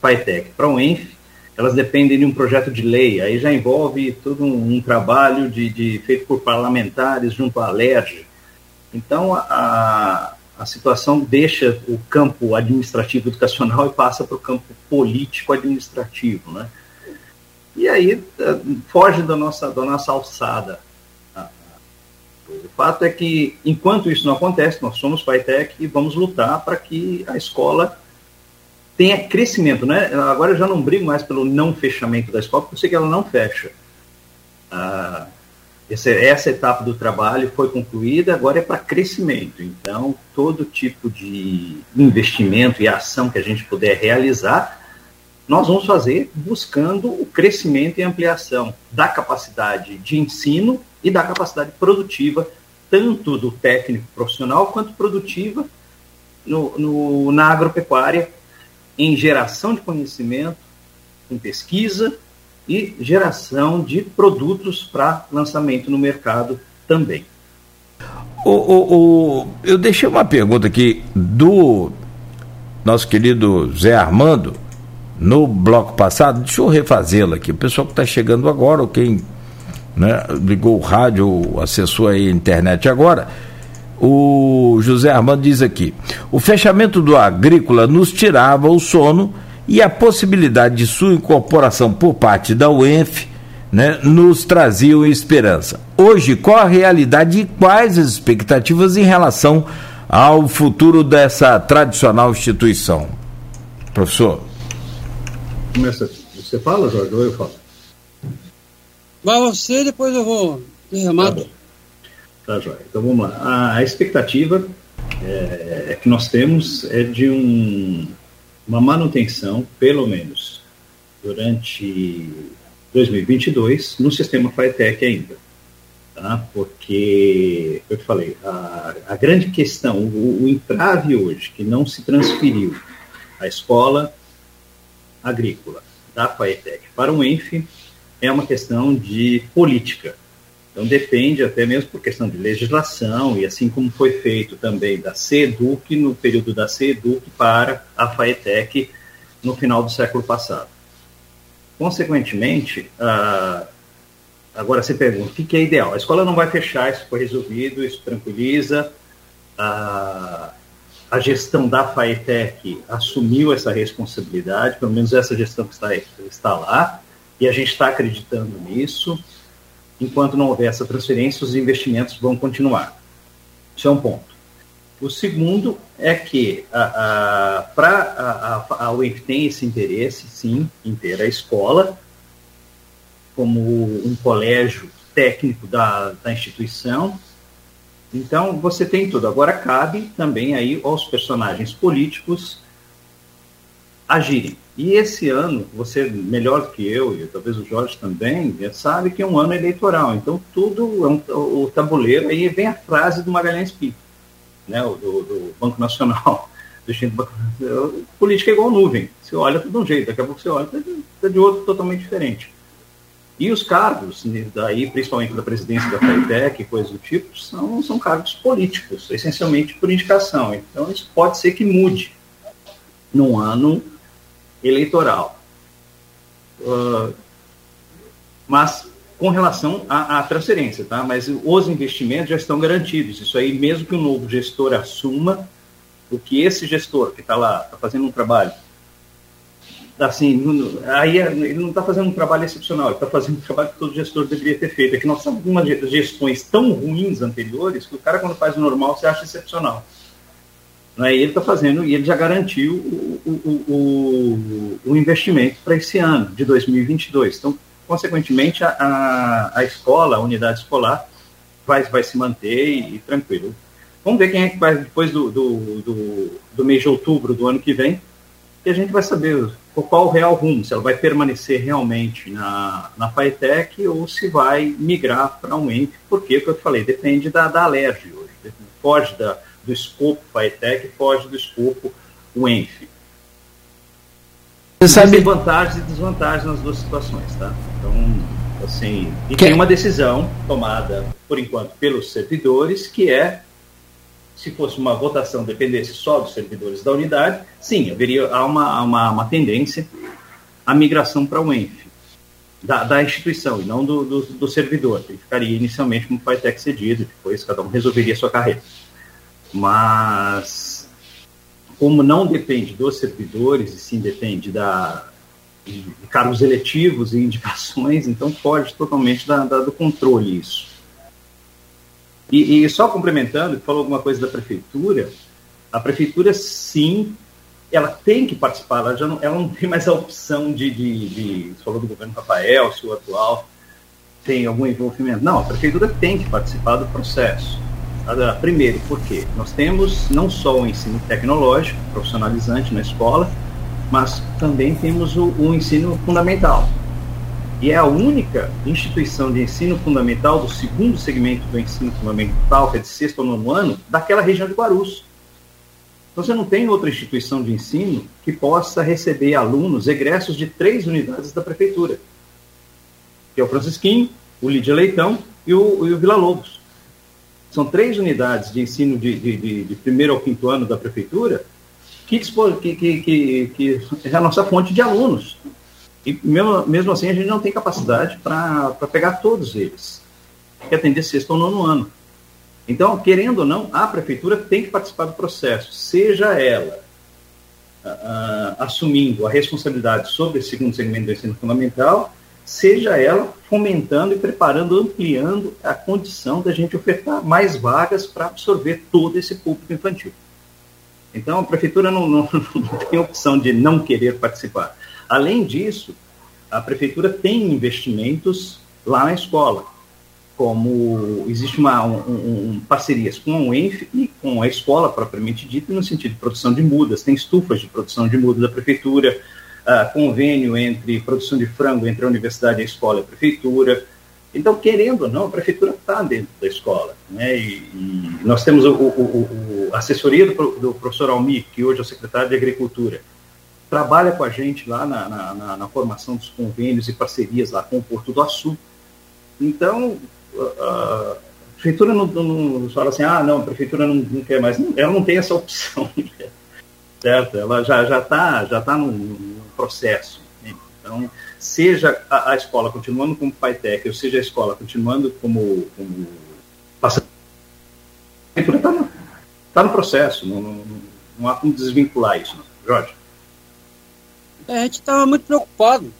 FITEC para o ENF, elas dependem de um projeto de lei, aí já envolve todo um, um trabalho de, de, feito por parlamentares junto à LERJ. Então, a, a situação deixa o campo administrativo educacional e passa para o campo político administrativo, né? E aí eh, foge da nossa, da nossa alçada. O fato é que, enquanto isso não acontece, nós somos FITEC e vamos lutar para que a escola tenha crescimento. Né? Agora eu já não brigo mais pelo não fechamento da escola, porque eu sei que ela não fecha. Ah, essa, essa etapa do trabalho foi concluída, agora é para crescimento. Então, todo tipo de investimento e ação que a gente puder realizar nós vamos fazer buscando o crescimento e ampliação da capacidade de ensino e da capacidade produtiva, tanto do técnico profissional quanto produtiva no, no, na agropecuária, em geração de conhecimento, em pesquisa e geração de produtos para lançamento no mercado também. O, o, o, eu deixei uma pergunta aqui do nosso querido Zé Armando no bloco passado. Deixa eu refazê-la aqui. O pessoal que está chegando agora, ou quem né, ligou o rádio, acessou a internet agora. O José Armando diz aqui: o fechamento do agrícola nos tirava o sono e a possibilidade de sua incorporação por parte da UENF né, nos traziam esperança. Hoje, qual a realidade e quais as expectativas em relação ao futuro dessa tradicional instituição? Professor. Começa, você fala, Jorge, ou eu falo? Vai você, depois eu vou remar. Tá, tá joia. Então vamos lá. A, a expectativa é, é, que nós temos é de um, uma manutenção, pelo menos, durante 2022 no sistema FITEC ainda. Tá? Porque, eu te falei, a, a grande questão, o, o entrave hoje, que não se transferiu à escola agrícola da FAETEC para o ENF, é uma questão de política. Então depende até mesmo por questão de legislação, e assim como foi feito também da CEDUC, no período da CEDUC para a FAETEC no final do século passado. Consequentemente, ah, agora você pergunta, o que, é ideal? A escola não vai fechar, isso foi resolvido, isso tranquiliza. Ah, a gestão da FAETEC assumiu essa responsabilidade, pelo menos essa gestão que está, está lá, e a gente está acreditando nisso. Enquanto não houver essa transferência, os investimentos vão continuar. Isso é um ponto. O segundo é que a, a, a UENF tem esse interesse, sim, em ter a escola como um colégio técnico da, da instituição. Então, você tem tudo. Agora, cabe também aí aos personagens políticos agirem. E esse ano, você melhor que eu, e talvez o Jorge também, sabe que é um ano eleitoral. Então, tudo, é um, o tabuleiro, aí vem a frase do Magalhães Pinto né, do, do Banco Nacional, [LAUGHS] do política é igual nuvem. Você olha de um jeito, daqui a pouco você olha tá de outro totalmente diferente. E os cargos, daí, principalmente da presidência da FAITEC e coisas do tipo, são, são cargos políticos, essencialmente por indicação. Então, isso pode ser que mude num ano eleitoral. Uh, mas com relação à, à, transferência, tá? Mas os investimentos já estão garantidos. Isso aí, mesmo que o novo gestor assuma, o que esse gestor que está lá, está fazendo um trabalho, assim, aí é, ele não está fazendo um trabalho excepcional, ele está fazendo um trabalho que todo gestor deveria ter feito. É que nós temos algumas gestões tão ruins anteriores que o cara, quando faz o normal, você acha excepcional. Não é? ele está fazendo, e ele já garantiu o, o, o, o investimento para esse ano, de 2022. Então, consequentemente, a, a, a escola, a unidade escolar, vai, vai se manter e, e tranquilo. Vamos ver quem é que vai, depois do, do, do, do, mês de outubro do ano que vem, que a gente vai saber qual o real rumo, se ela vai permanecer realmente na, na FAETEC ou se vai migrar para um ENF, porque, como eu falei, depende da, da alergia hoje, foge da, do escopo FAETEC, foge do escopo UENF. Você sabe... Tem vantagens e desvantagens nas duas situações, tá? Então, assim, e que... tem uma decisão tomada, por enquanto, pelos servidores, que é, se fosse uma votação dependesse só dos servidores da unidade, sim, haveria há uma, uma, uma tendência à migração para o ENF, da, da instituição, e não do, do, do servidor. Ele ficaria inicialmente como FITEC cedido, depois cada um resolveria sua carreira. Mas como não depende dos servidores, e sim depende da, de cargos eletivos e indicações, então foge totalmente da, da, do controle isso. E, e, só complementando, falou alguma coisa da prefeitura, a prefeitura sim, ela tem que participar, ela, já não, ela não tem mais a opção de, de, de você falou do governo Rafael, se o atual tem algum envolvimento. Não, a prefeitura tem que participar do processo. Primeiro, porque nós temos não só o ensino tecnológico, profissionalizante na escola, mas também temos o, o ensino fundamental. E é a única instituição de ensino fundamental do segundo segmento do ensino fundamental, que é de sexto ou nono ano, daquela região de Guarulhos. Então, você não tem outra instituição de ensino que possa receber alunos egressos de três unidades da prefeitura, que é o Francisquinho, o Lídia Leitão e o, e o Vila Lobos. São três unidades de ensino de, de, de, primeiro ao quinto ano da prefeitura que, que, que, que, é a nossa fonte de alunos. E mesmo, mesmo assim, a gente não tem capacidade para pegar todos eles, que atender sexto ou nono ano. Então, querendo ou não, a prefeitura tem que participar do processo, seja ela uh, assumindo a responsabilidade sobre o segundo segmento do ensino fundamental, seja ela fomentando e preparando, ampliando a condição da gente ofertar mais vagas para absorver todo esse público infantil. Então, a prefeitura não, não, [LAUGHS] não tem opção de não querer participar. Além disso, a prefeitura tem investimentos lá na escola como existe uma um, um, parcerias com a UENF e com a escola propriamente dita, no sentido de produção de mudas, tem estufas de produção de mudas da prefeitura, uh, convênio entre produção de frango entre a universidade, a escola e a prefeitura. Então, querendo ou não, a prefeitura está dentro da escola. Né? E, e nós temos o, a assessoria do, do, professor Almi, que hoje é o secretário de Agricultura, trabalha com a gente lá na, na, na, na formação dos convênios e parcerias lá com o Porto do Açu. Então, a prefeitura não, não, fala assim, ah, não, a prefeitura não, não quer mais. ela não tem essa opção, [LAUGHS] certo? Ela já está já tá, já tá no, no processo. Né? Então, seja a, a, escola continuando como PAITEC, ou seja a escola continuando como, como passando, está no, tá no processo, não, não, não há como desvincular isso, não. Jorge. É, a gente estava muito preocupado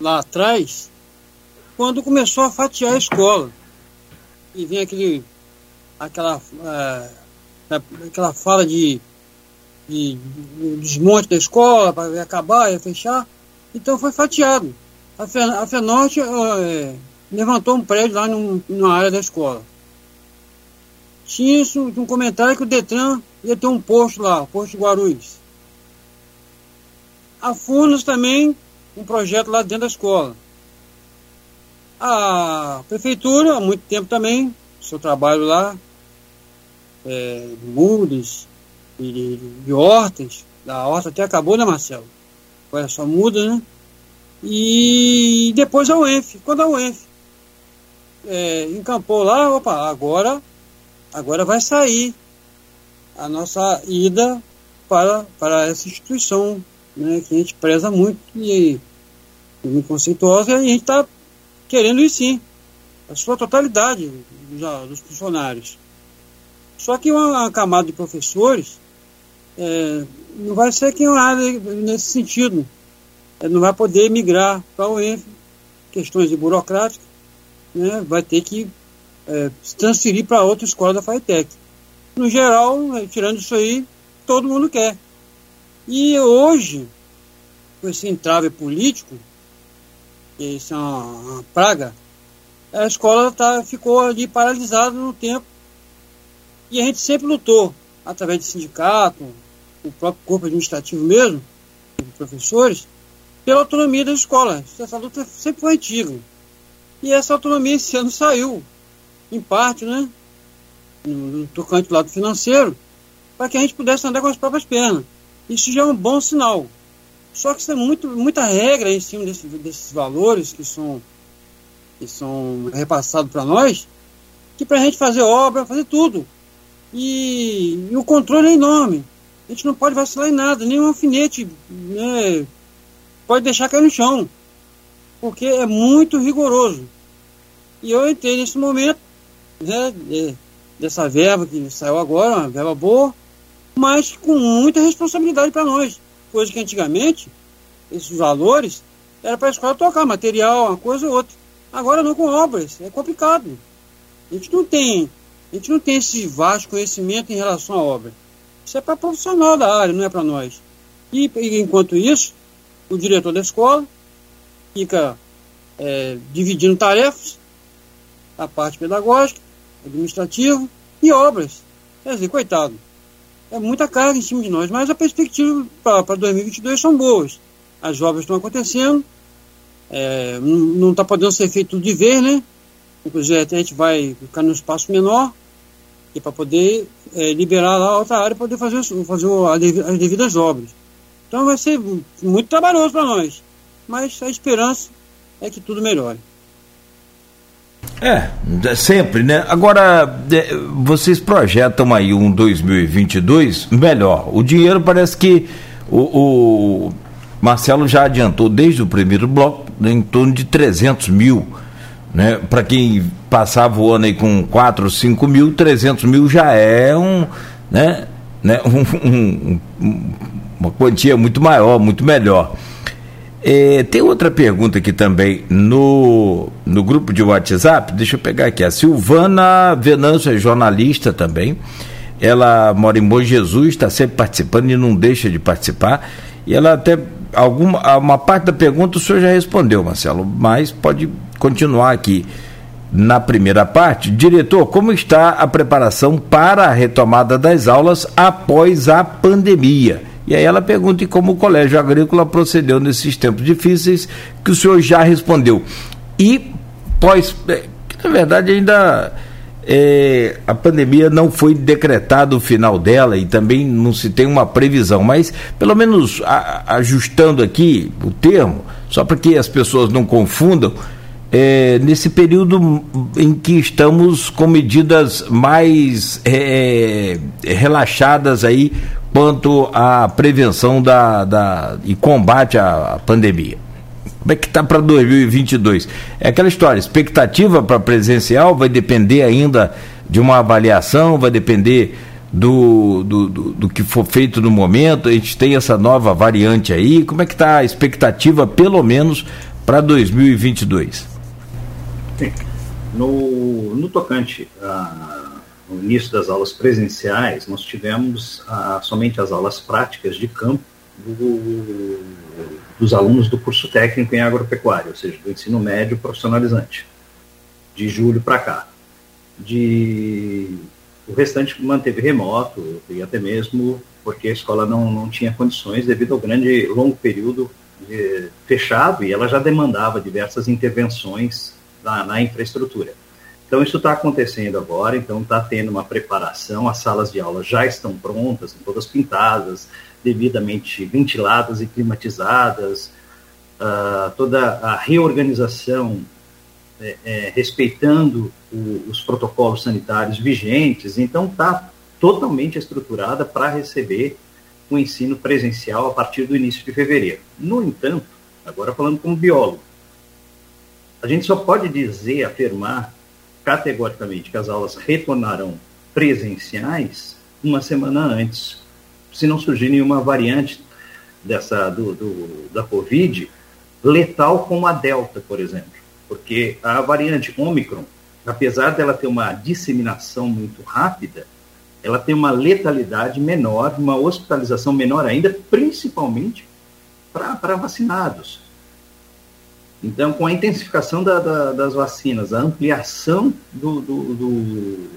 lá atrás quando começou a fatiar a escola. E vem aquele, aquela, é, aquela fala de, de, de desmonte da escola para acabar e fechar. Então foi fatiado. A, Fe, a FENORTE é, levantou um prédio lá no, na área da escola. Tinha isso, um comentário que o Detran ia ter um posto lá, o posto de Guarulhos. A FUNAS também, um projeto lá dentro da escola. A prefeitura, há muito tempo também, seu trabalho lá, é, de, de, hortas, a horta até acabou, né, Marcelo? Agora só muda, né? E depois a UENF. Quando a UENF é, encampou lá, opa, agora, agora vai sair a nossa ida para, para essa instituição, né, que a gente preza muito e muito conceituosa, e a gente está querendo ir sim, a sua totalidade dos, dos funcionários. Só que uma, camada de professores é, não vai ser quem nesse sentido. É, não vai poder migrar para o ENF, questões de burocrática, né, vai ter que é, se transferir para outra escola da FATEC. No geral, é, tirando isso aí, todo mundo quer. E hoje, com esse entrave político, isso é uma, uma praga, a escola tá, ficou ali paralisada no tempo. E a gente sempre lutou, através de sindicato, o próprio corpo administrativo mesmo, professores, pela autonomia da escola. Essa luta sempre foi antiga. E essa autonomia esse ano saiu, em parte, né? No, tocante do lado financeiro, para que a gente pudesse andar com as próprias pernas. Isso já é um bom sinal. Só que isso é muito, muita regra em cima desse, desses valores que são, que são repassados para nós, que para a gente fazer obra, fazer tudo. E, e, o controle é enorme. A gente não pode vacilar em nada, nem um alfinete né, pode deixar cair no chão, porque é muito rigoroso. E eu entrei nesse momento né, de, dessa verba que saiu agora, uma verba boa, mas com muita responsabilidade para nós coisa que antigamente, esses valores, era para a escola tocar material, uma coisa ou outra. Agora não com obras, é complicado. A gente não tem, a gente não tem esse vasto conhecimento em relação à obra. Isso é para profissional da área, não é para nós. E, enquanto isso, o diretor da escola fica é, dividindo tarefas, a parte pedagógica, administrativa e obras. Quer dizer, coitado. é muita carga em cima de nós, mas a perspectiva para 2022 são boas. As obras estão acontecendo, é, não está podendo ser feito tudo de vez, né? Inclusive a gente vai ficar num espaço menor e para poder é, liberar lá outra área para poder fazer, fazer as devidas obras. Então vai ser muito trabalhoso para nós, mas a esperança é que tudo melhore. É, é, sempre, né? Agora, é, vocês projetam aí um 2022 melhor. O dinheiro parece que o, o Marcelo já adiantou desde o primeiro bloco em torno de 300 mil. Né? Para quem passava o ano aí com 4, 5 mil, 300 mil já é um, né? Né? [LAUGHS] Um, um, uma quantia muito maior, muito melhor. É, tem outra pergunta aqui também no, no grupo de WhatsApp. Deixa eu pegar aqui. A Silvana Venâncio é jornalista também. Ela mora em Bom Jesus, está sempre participando e não deixa de participar. E ela até. Alguma, uma parte da pergunta o senhor já respondeu, Marcelo, mas pode continuar aqui. Na primeira parte, diretor, como está a preparação para a retomada das aulas após a pandemia? E aí ela pergunta e como o Colégio Agrícola procedeu nesses tempos difíceis, que o senhor já respondeu. E pós, é, na verdade ainda é, a pandemia não foi decretado o final dela e também não se tem uma previsão, mas pelo menos a, ajustando aqui o termo, só para que as pessoas não confundam, é, nesse período em que estamos com medidas mais é, relaxadas aí quanto à prevenção da, da, e combate à pandemia. Como é que está para 2022? É aquela história, expectativa para presencial vai depender ainda de uma avaliação, vai depender do, do, do, do, que for feito no momento. A gente tem essa nova variante aí. Como é que está a expectativa, pelo menos, para 2022? Sim. No, no tocante a no início das aulas presenciais, nós tivemos ah, somente as aulas práticas de campo do, dos alunos do curso técnico em agropecuária, ou seja, do ensino médio profissionalizante, de julho para cá. De, o restante manteve remoto e até mesmo porque a escola não, não tinha condições devido ao grande longo período de, fechado e ela já demandava diversas intervenções na, na infraestrutura. Então, isso está acontecendo agora, então está tendo uma preparação, as salas de aula já estão prontas, todas pintadas, devidamente ventiladas e climatizadas, uh, toda a reorganização é, é, respeitando o, os protocolos sanitários vigentes, então está totalmente estruturada para receber o ensino presencial a partir do início de fevereiro. No entanto, agora falando como biólogo, a gente só pode dizer, afirmar categoricamente que as aulas retornarão presenciais uma semana antes, se não surgir nenhuma variante dessa do, do, da Covid letal como a Delta, por exemplo. Porque a variante Omicron, apesar dela ter uma disseminação muito rápida, ela tem uma letalidade menor, uma hospitalização menor ainda, principalmente para vacinados. Então, com a intensificação da, da, das vacinas, a ampliação do, do, do,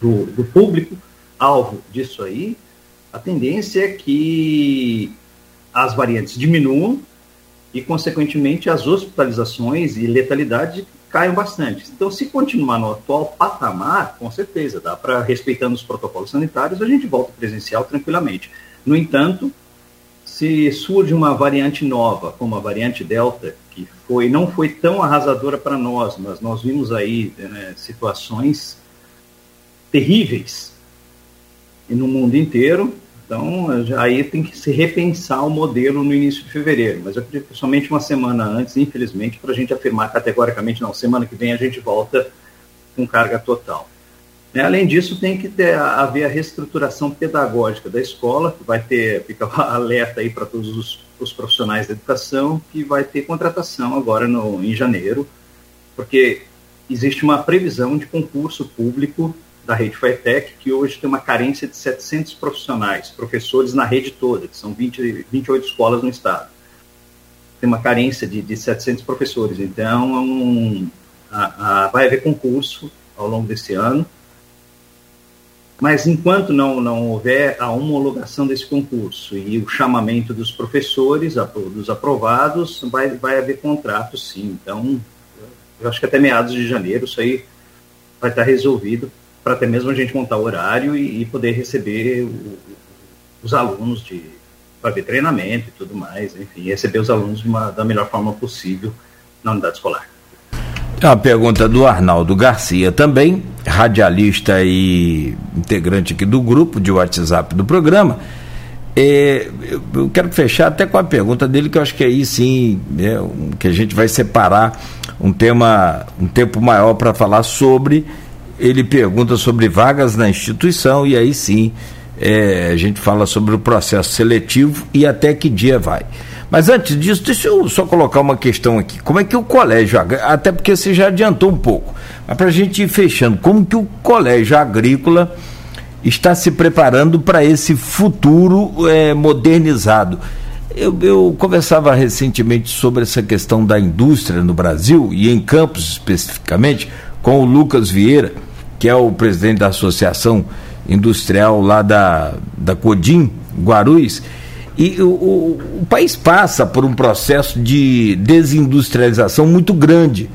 do, do público alvo disso aí, a tendência é que as variantes diminuam e, consequentemente, as hospitalizações e letalidade caiam bastante. Então, se continuar no atual patamar, com certeza, dá para, respeitando os protocolos sanitários, a gente volta presencial tranquilamente. No entanto, se surge uma variante nova, como a variante Delta, que foi não foi tão arrasadora para nós, mas nós vimos aí né, situações terríveis e no mundo inteiro. Então, aí tem que se repensar o modelo no início de fevereiro. Mas eu acredito que somente uma semana antes, infelizmente, para a gente afirmar categoricamente, não, semana que vem a gente volta com carga total. Né? Além disso, tem que ter, haver a reestruturação pedagógica da escola, que vai ter, fica alerta aí para todos os, os, profissionais da educação, que vai ter contratação agora no, em janeiro, porque existe uma previsão de concurso público da rede FITEC, que hoje tem uma carência de 700 profissionais, professores na rede toda, que são 20, 28 escolas no estado. Tem uma carência de, de 700 professores, então um, a, a, vai haver concurso ao longo desse ano, Mas enquanto não, não houver a homologação desse concurso e o chamamento dos professores, dos aprovados, vai, vai haver contrato sim. Então, eu acho que até meados de janeiro isso aí vai estar resolvido para até mesmo a gente montar o horário e, e poder receber o, os alunos de ver treinamento e tudo mais, enfim, receber os alunos uma, da melhor forma possível na unidade escolar. Uma pergunta do Arnaldo Garcia também, radialista e integrante aqui do grupo de WhatsApp do programa. É, eu quero fechar até com a pergunta dele, que eu acho que aí sim, é, que a gente vai separar um tema, um tempo maior para falar sobre. Ele pergunta sobre vagas na instituição, e aí sim é, a gente fala sobre o processo seletivo e até que dia vai. Mas antes disso, deixa eu só colocar uma questão aqui. Como é que o colégio, até porque você já adiantou um pouco, mas para a gente ir fechando, como que o colégio agrícola está se preparando para esse futuro é, modernizado? Eu, eu, conversava recentemente sobre essa questão da indústria no Brasil e em Campos especificamente com o Lucas Vieira, que é o presidente da Associação industrial lá da, da Codim, Guarulhos, e o, o, o, país passa por um processo de desindustrialização muito grande.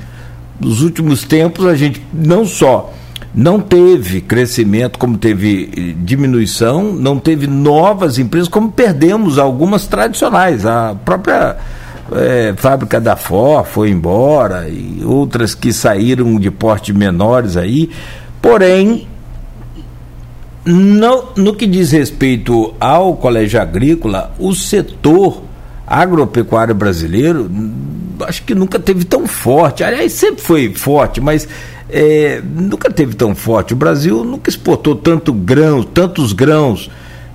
Nos últimos tempos, a gente não só não teve crescimento, como teve eh, diminuição, não teve novas empresas, como perdemos algumas tradicionais. A própria é, fábrica da Ford foi embora e outras que saíram de porte menores aí. Porém, no, no que diz respeito ao colégio agrícola, o setor agropecuário brasileiro acho que nunca teve tão forte. Aliás, sempre foi forte, mas é, nunca teve tão forte. O Brasil nunca exportou tanto grãos, tantos grãos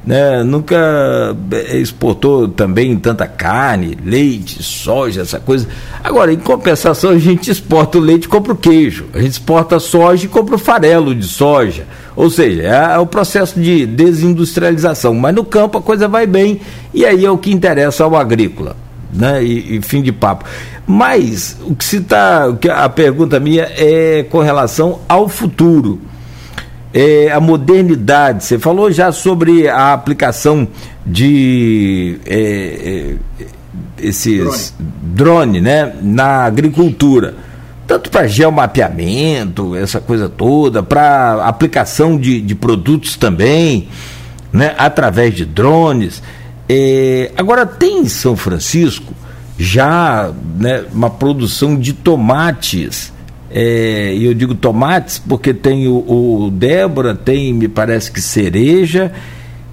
né? nunca exportou também tanta carne, leite, soja, essa coisa. Agora, em compensação, a gente exporta o leite e compra o queijo, a gente exporta soja e compra o farelo de soja. Ou seja, é, é o processo de desindustrialização. Mas no campo a coisa vai bem e aí é o que interessa ao agrícola. Né? E, e fim de papo. Mas o que se está. A pergunta minha é com relação ao futuro é, a modernidade. Você falou já sobre a aplicação de é, é, esses drone. drone, né, na agricultura. Tanto para geomapeamento, essa coisa toda, para aplicação de, de produtos também, né, através de drones. É, agora, tem em São Francisco já né, uma produção de tomates é, eu digo tomates porque tem o, o Débora, tem, me parece que cereja,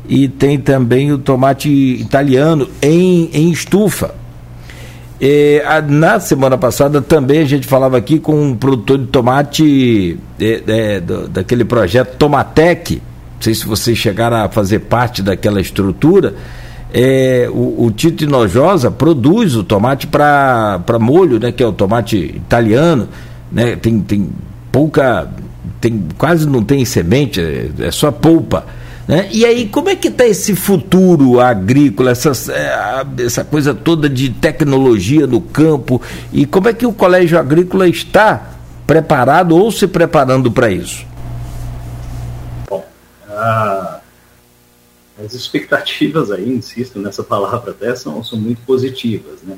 e tem também o tomate italiano em, em estufa. É, a, na semana passada também a gente falava aqui com um produtor de tomate é, é, do, daquele projeto Tomatec. Não sei se vocês chegaram a fazer parte daquela estrutura. É, o, o Tito Inojosa produz o tomate para molho, né, que é o tomate italiano né? Tem, tem pouca, tem, quase não tem semente, é, é só polpa. Né? E aí, como é que está esse futuro agrícola, essa, é, essa coisa toda de tecnologia no campo? E como é que o colégio agrícola está preparado ou se preparando para isso? Bom, as expectativas aí, insisto nessa palavra até, são, são muito positivas, né?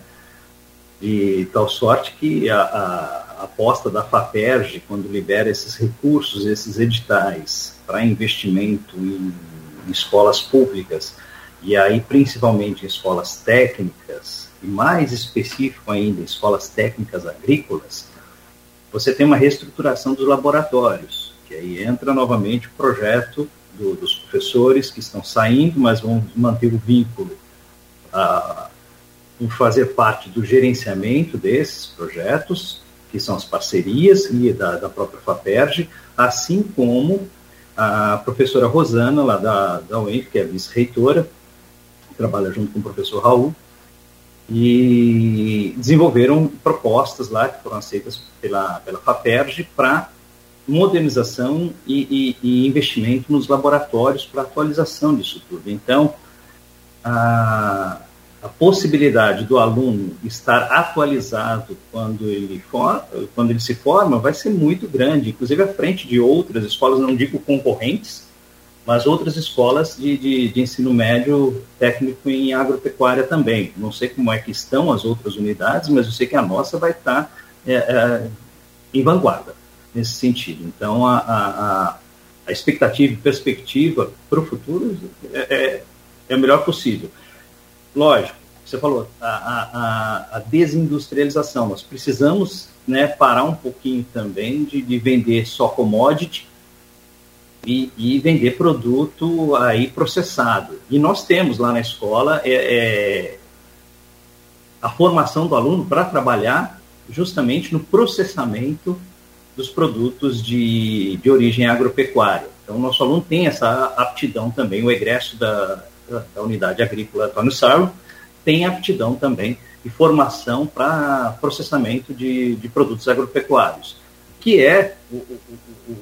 De tal sorte que a aposta da FAPERJ, quando libera esses recursos, esses editais para investimento em, em escolas públicas, e aí principalmente em escolas técnicas, e mais específico ainda em escolas técnicas agrícolas, você tem uma reestruturação dos laboratórios, que aí entra novamente o projeto do, dos professores que estão saindo, mas vão manter o vínculo a, em fazer parte do gerenciamento desses projetos, que são as parcerias e da, da própria FAPERJ, assim como a professora Rosana, lá da, da UENF, que é vice-reitora, trabalha junto com o professor Raul, e desenvolveram propostas lá que foram aceitas pela, pela FAPERJ para modernização e, e, e, investimento nos laboratórios para atualização disso tudo. Então, a, a possibilidade do aluno estar atualizado quando ele, for, quando ele se forma vai ser muito grande, inclusive à frente de outras escolas, não digo concorrentes, mas outras escolas de, de, de, ensino médio técnico em agropecuária também. Não sei como é que estão as outras unidades, mas eu sei que a nossa vai estar é, é, em vanguarda nesse sentido. Então, a, a, a expectativa e perspectiva para o futuro é, é, é, o melhor possível. Lógico, você falou, a, a, a desindustrialização. Nós precisamos né, parar um pouquinho também de, de vender só commodity e, e, vender produto aí processado. E nós temos lá na escola é, é, a formação do aluno para trabalhar justamente no processamento dos produtos de, de origem agropecuária. Então, o nosso aluno tem essa aptidão também, o egresso da, da, da unidade agrícola Antônio Sarlo tem aptidão também e formação para processamento de, de produtos agropecuários, que é o, o, o,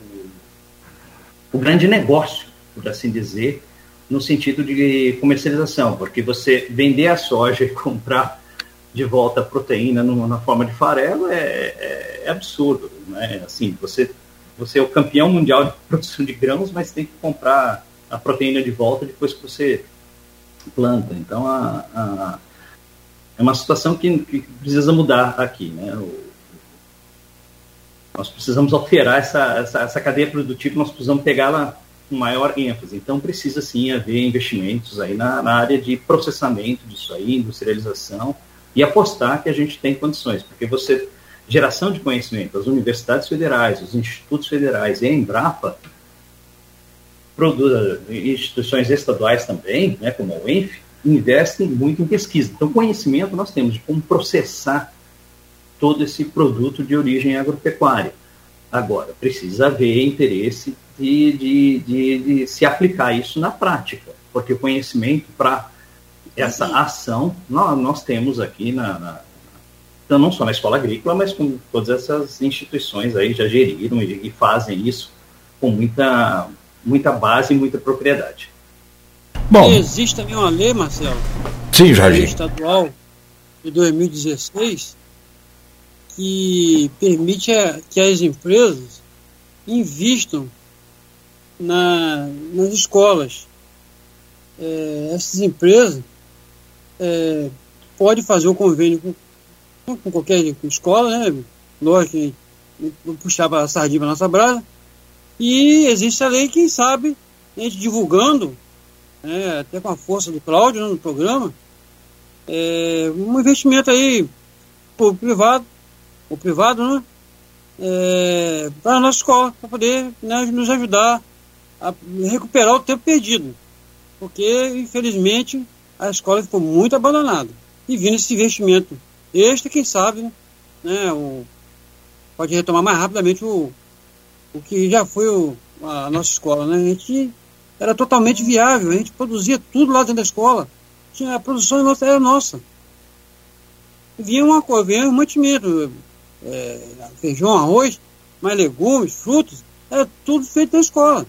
o grande negócio, por assim dizer, no sentido de comercialização, porque você vender a soja [LAUGHS] e comprar de volta a proteína no, na forma de farelo é, é, é, absurdo, né? Assim, você você é o campeão mundial de [LAUGHS] produção de grãos, mas tem que comprar a proteína de volta depois que você planta. Então, a, a é uma situação que, que, precisa mudar aqui, né? O, nós precisamos alterar essa, essa, essa cadeia produtiva, nós precisamos pegá-la com maior ênfase. Então, precisa sim haver investimentos aí na, na, área de processamento disso aí, industrialização, e apostar que a gente tem condições, porque você, geração de conhecimento, as universidades federais, os institutos federais e a Embrapa, instituições estaduais também, né, como a UENF, investem muito em pesquisa. Então, conhecimento nós temos de como processar todo esse produto de origem agropecuária. Agora, precisa haver interesse de, de, de, de se aplicar isso na prática, porque o conhecimento para essa ação nós, nós temos aqui na, na, então, não só na escola agrícola, mas com todas essas instituições aí já geriram e, e fazem isso com muita, muita base e muita propriedade. Bom. E existe também uma lei, Marcelo. Sim, Jardim. estadual de 2016 que permite a, que as empresas invistam na, nas escolas. É, essas empresas é, podem fazer o convênio com, com qualquer escola, né? Lógico que puxar a sardinha para nossa brasa. E existe a lei, quem sabe, a gente divulgando é, até com a força do Cláudio né, no programa, é, um investimento aí por privado, o privado, né? É, para a nossa escola, para poder né, nos ajudar a recuperar o tempo perdido. Porque, infelizmente, a escola ficou muito abandonada. E vindo esse investimento extra, quem sabe, né, o, pode retomar mais rapidamente o, o que já foi o, a nossa escola. Né? A gente era totalmente viável, a gente produzia tudo lá dentro da escola. Tinha, a produção nossa era nossa. Vinha uma coisa, vinha um mantimento, é, feijão, arroz, mais legumes, frutos, era tudo feito na escola.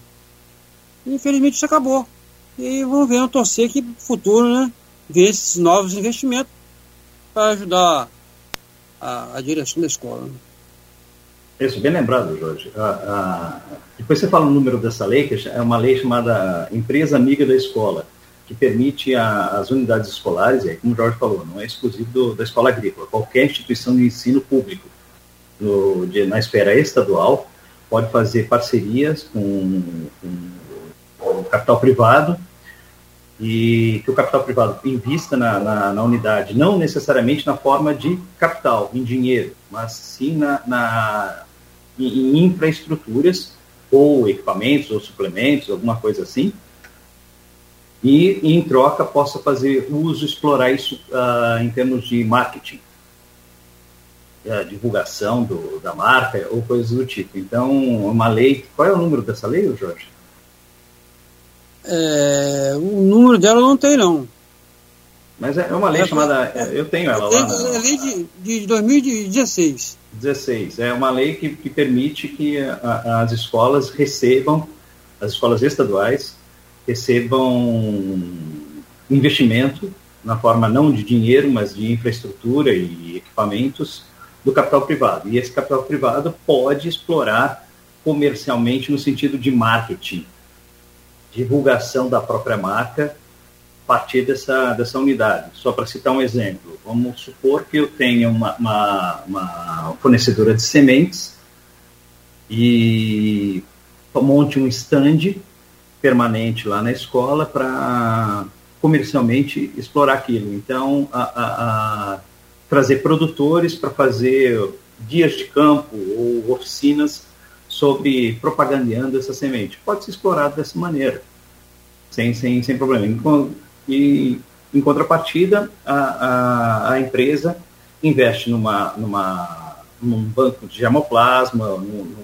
Infelizmente isso acabou. E vamos ver, vamos torcer que no futuro, né, ver esses novos investimentos para ajudar a, a direção da escola. Né? Isso, bem lembrado, Jorge. Ah, ah, depois você fala o número dessa lei, que é uma lei chamada Empresa Amiga da Escola, que permite às unidades escolares, e como o Jorge falou, não é exclusivo do, da escola agrícola, qualquer instituição de ensino público no, de, na esfera estadual pode fazer parcerias com, com o capital privado e que o capital privado invista na, na, na, unidade, não necessariamente na forma de capital, em dinheiro, mas sim na, na em, em infraestruturas ou equipamentos ou suplementos, alguma coisa assim, e, em troca possa fazer uso, explorar isso uh, em termos de marketing, uh, divulgação do, da marca ou coisas do tipo. Então, uma lei. Qual é o número dessa lei, Jorge? É, o número dela não tem, não. Mas é uma lei é, chamada. É, eu tenho ela lá. É a lei de, de 2016. 16. É uma lei que, que permite que a, as escolas recebam, as escolas estaduais, recebam investimento na forma não de dinheiro, mas de infraestrutura e equipamentos do capital privado. E esse capital privado pode explorar comercialmente no sentido de marketing divulgação da própria marca partir dessa, dessa unidade. Só para citar um exemplo, vamos supor que eu tenha uma, uma, uma fornecedora de sementes e monte um stand permanente lá na escola para comercialmente explorar aquilo. Então, a, a, a trazer produtores para fazer dias de campo ou oficinas sobre propagandeando essa semente. Pode ser explorado dessa maneira, sem, sem, sem problema. E, em contrapartida, a, a, a empresa investe numa, numa, num banco de germoplasma, num,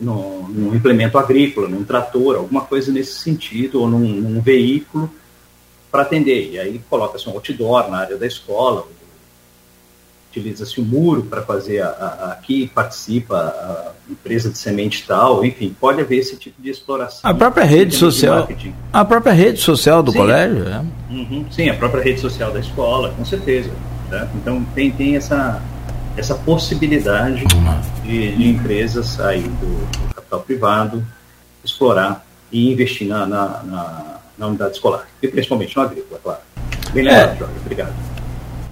num, num, implemento agrícola, num trator, alguma coisa nesse sentido, ou num, num veículo para atender. E aí coloca-se um outdoor na área da escola, utiliza-se o muro para fazer a, a, aqui participa a empresa de semente tal, enfim, pode haver esse tipo de exploração. A própria rede social, a própria rede social do sim, colégio, é? Uhum, sim, a própria rede social da escola, com certeza. Tá? Então tem, tem essa, essa possibilidade de, de empresas sair do, do, capital privado, explorar e investir na, na, na, na unidade escolar, e principalmente no agrícola, claro. Bem lembrado, é. Jorge, obrigado.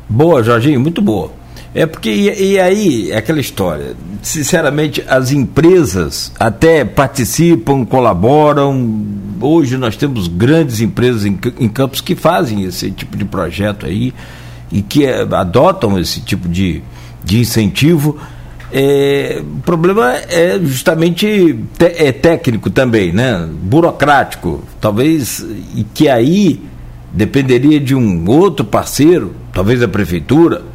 Boa, Jorginho, muito boa. É porque, e, e, aí, é aquela história. Sinceramente, as empresas até participam, colaboram. Hoje nós temos grandes empresas em, em campos que fazem esse tipo de projeto aí e que é, adotam esse tipo de, de incentivo. É, o problema é justamente te, é técnico também, né? burocrático. Talvez, e que aí dependeria de um outro parceiro, talvez a prefeitura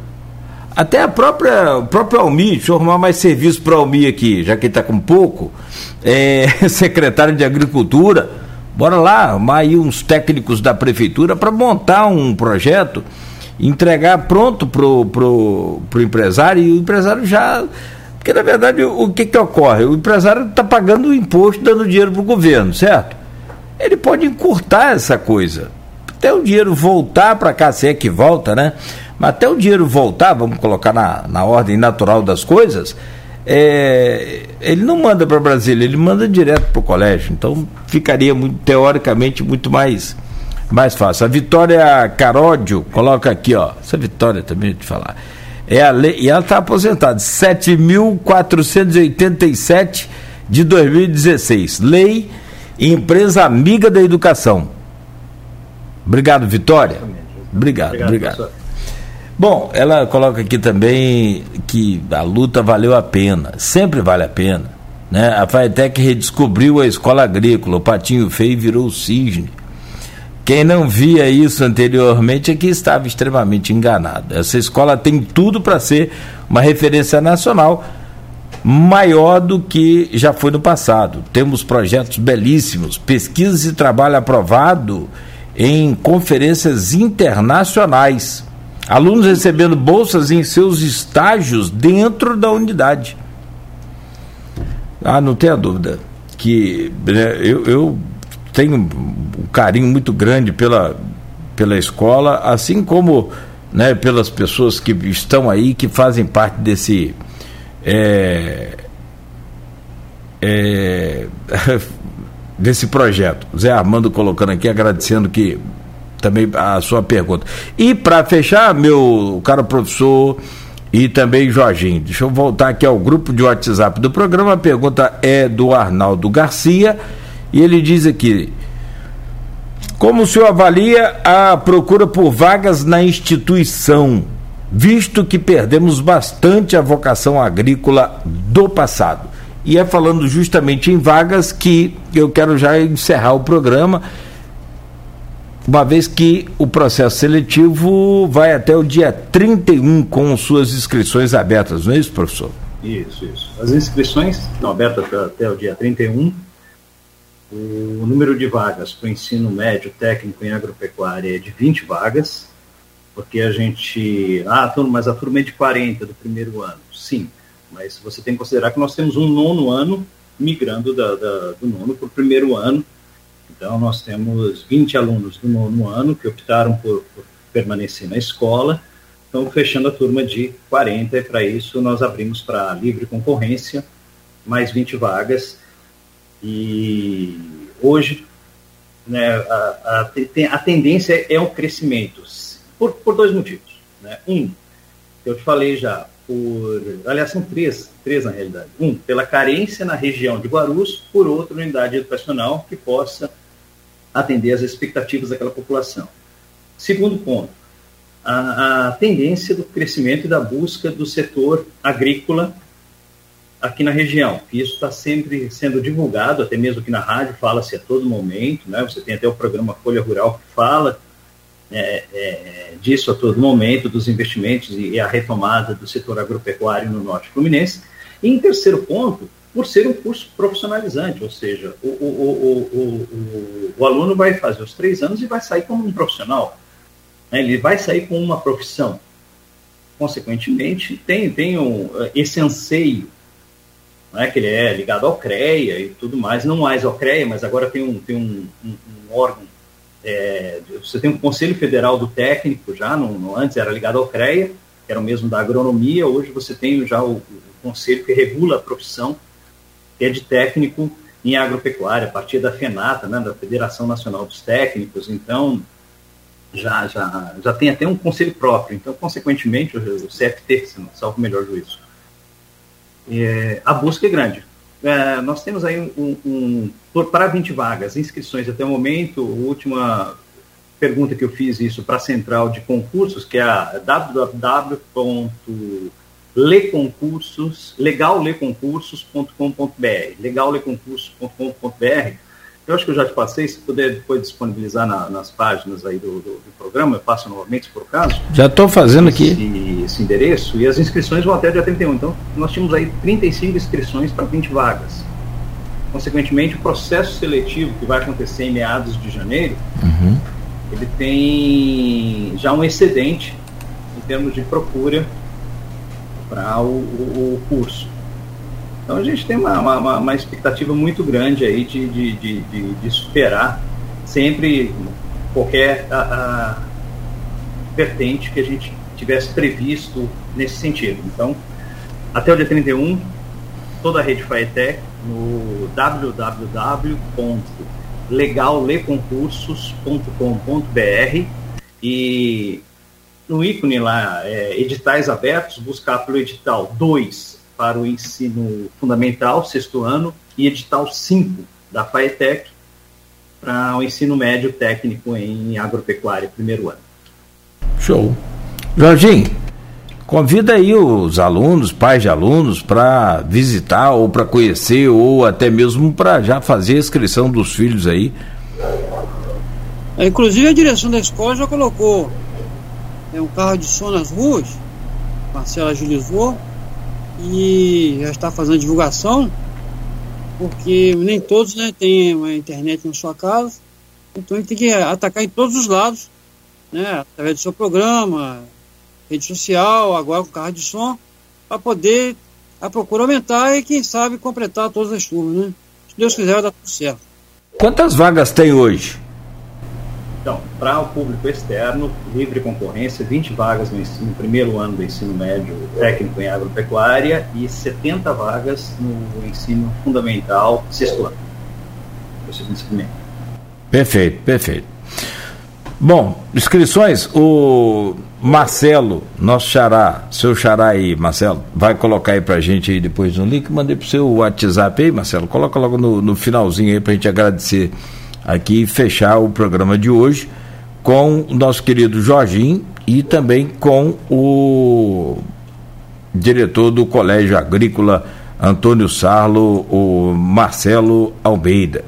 até a própria, o próprio Almi, deixa eu arrumar mais serviço para o Almi aqui, já que ele está com pouco, é, [LAUGHS] secretário de Agricultura, bora lá, arrumar aí uns técnicos da prefeitura para montar um projeto, entregar pronto pro, pro, pro empresário, e o empresário já. Porque na verdade o que, que ocorre? O empresário está pagando o imposto, dando dinheiro para o governo, certo? Ele pode encurtar essa coisa. Até o dinheiro voltar para cá, se é que volta, né? Mas até o dinheiro voltar, vamos colocar na, na ordem natural das coisas, é, ele não manda para Brasília, ele manda direto para o colégio. Então ficaria muito, teoricamente muito mais, mais fácil. A Vitória Caródio, coloca aqui, ó. Essa Vitória também te falar. É a lei, e ela está aposentada, 7.487 de 2016. Lei Empresa Amiga da Educação. Obrigado, Vitória. Obrigado, obrigado. obrigado. Bom, ela coloca aqui também que a luta valeu a pena, sempre vale a pena. Né? A FAETEC redescobriu a escola agrícola, o patinho feio virou o cisne. Quem não via isso anteriormente é que estava extremamente enganado. Essa escola tem tudo para ser uma referência nacional maior do que já foi no passado. Temos projetos belíssimos, pesquisas e trabalho aprovado em conferências internacionais Alunos recebendo bolsas em seus estágios dentro da unidade. Ah, não tenha dúvida que né, eu, eu tenho um carinho muito grande pela, pela escola, assim como né, pelas pessoas que estão aí, que fazem parte desse. É, é, [LAUGHS] desse projeto. Zé Armando colocando aqui, agradecendo que também a sua pergunta. E para fechar, meu caro professor e também Jorginho, deixa eu voltar aqui ao grupo de WhatsApp do programa. A pergunta é do Arnaldo Garcia e ele diz aqui: Como o senhor avalia a procura por vagas na instituição, visto que perdemos bastante a vocação agrícola do passado? E é falando justamente em vagas que eu quero já encerrar o programa uma vez que o processo seletivo vai até o dia 31 com suas inscrições abertas, não é isso, professor? Isso, isso. As inscrições estão abertas até o dia 31. O número de vagas para o ensino médio técnico em agropecuária é de 20 vagas, porque a gente. Ah, mas a turma é de 40 do primeiro ano. Sim, mas você tem que considerar que nós temos um nono ano migrando da, da do nono para o primeiro ano então, nós temos 20 alunos do nono ano que optaram por, por permanecer na escola, então fechando a turma de 40, e para isso nós abrimos para livre concorrência, mais 20 vagas, e hoje, né, a, a, a, tendência é o crescimento, por, por dois motivos. Né? Um, eu te falei já, por. Aliás, são três, três na realidade. Um, pela carência na região de Guarus, por outra, unidade educacional que possa atender às expectativas daquela população. Segundo ponto, a, a tendência do crescimento e da busca do setor agrícola aqui na região. Isso está sempre sendo divulgado, até mesmo aqui na rádio, fala-se a todo momento, né? Você tem até o programa Folha Rural que fala é, é, disso a todo momento, dos investimentos e a retomada do setor agropecuário no norte fluminense. E em terceiro ponto, por ser um curso profissionalizante, ou seja, o, o, o, o, aluno vai fazer os três anos e vai sair como um profissional. Né? Ele vai sair com uma profissão. Consequentemente, tem, tem um, esse anseio né, que ele é ligado ao CREA e tudo mais, não mais ao CREA, mas agora tem um, tem um, um, um órgão é, você tem um Conselho Federal do Técnico já, antes era ligado ao CREA, que era o mesmo da agronomia, hoje você tem já o, o Conselho que regula a profissão, que é de técnico em agropecuária, a partir da FENATA, né, da Federação Nacional dos Técnicos, então já, já, já tem até um conselho próprio, então, consequentemente, o, o CFT, se não salvo o melhor juízo. É, a busca é grande. É, nós temos aí um, um, um, para 20 vagas, inscrições até o momento, a última pergunta que eu fiz isso para a central de concursos, que é a www.leconcursos, legalleconcursos.com.br, legalleconcursos.com.br, eu acho que eu já te passei, se puder depois disponibilizar na, nas páginas aí do, do, do, programa, eu passo novamente se for o caso. Já estou fazendo esse, aqui. Esse endereço, e as inscrições vão até dia 31. Então, nós tínhamos aí 35 inscrições para 20 vagas. Consequentemente, o processo seletivo que vai acontecer em meados de janeiro, uhum. ele tem já um excedente em termos de procura para o, o, o curso. Então a gente tem uma, uma, uma expectativa muito grande aí de, de, de, de, de superar sempre qualquer a, a, vertente que a gente tivesse previsto nesse sentido. Então, até o dia 31, toda a rede FAETEC no www.legalleconcursos.com.br e no ícone lá, é, editais abertos, buscar pelo edital 2 para o ensino fundamental, sexto ano, e edital 5 da FAETEC para o ensino médio técnico em agropecuária, primeiro ano. Show. Jorginho, convida aí os alunos, pais de alunos, para visitar ou para conhecer ou até mesmo para já fazer a inscrição dos filhos aí. É, inclusive a direção da escola já colocou é, um carro de som nas ruas, Marcela agilizou, e já está fazendo divulgação, porque nem todos né, têm uma internet na sua casa, então ele tem que atacar em todos os lados, né, através do seu programa, rede social, agora com carro de som, para poder a procura aumentar e quem sabe completar todas as turmas, né? Se Deus quiser, vai dar tudo certo. Quantas vagas tem hoje? Então, para o público externo, livre concorrência, 20 vagas no, ensino, no primeiro ano do ensino médio técnico em agropecuária e 70 vagas no ensino fundamental, sexto ano. Perfeito, perfeito. Bom, inscrições, o Marcelo, nosso xará, seu xará aí, Marcelo, vai colocar aí pra gente aí depois no link, mandei pro seu WhatsApp aí, Marcelo, coloca logo no, no finalzinho aí pra gente agradecer aqui fechar o programa de hoje com o nosso querido Jorginho e também com o diretor do Colégio Agrícola Antônio Sarlo, o Marcelo Almeida.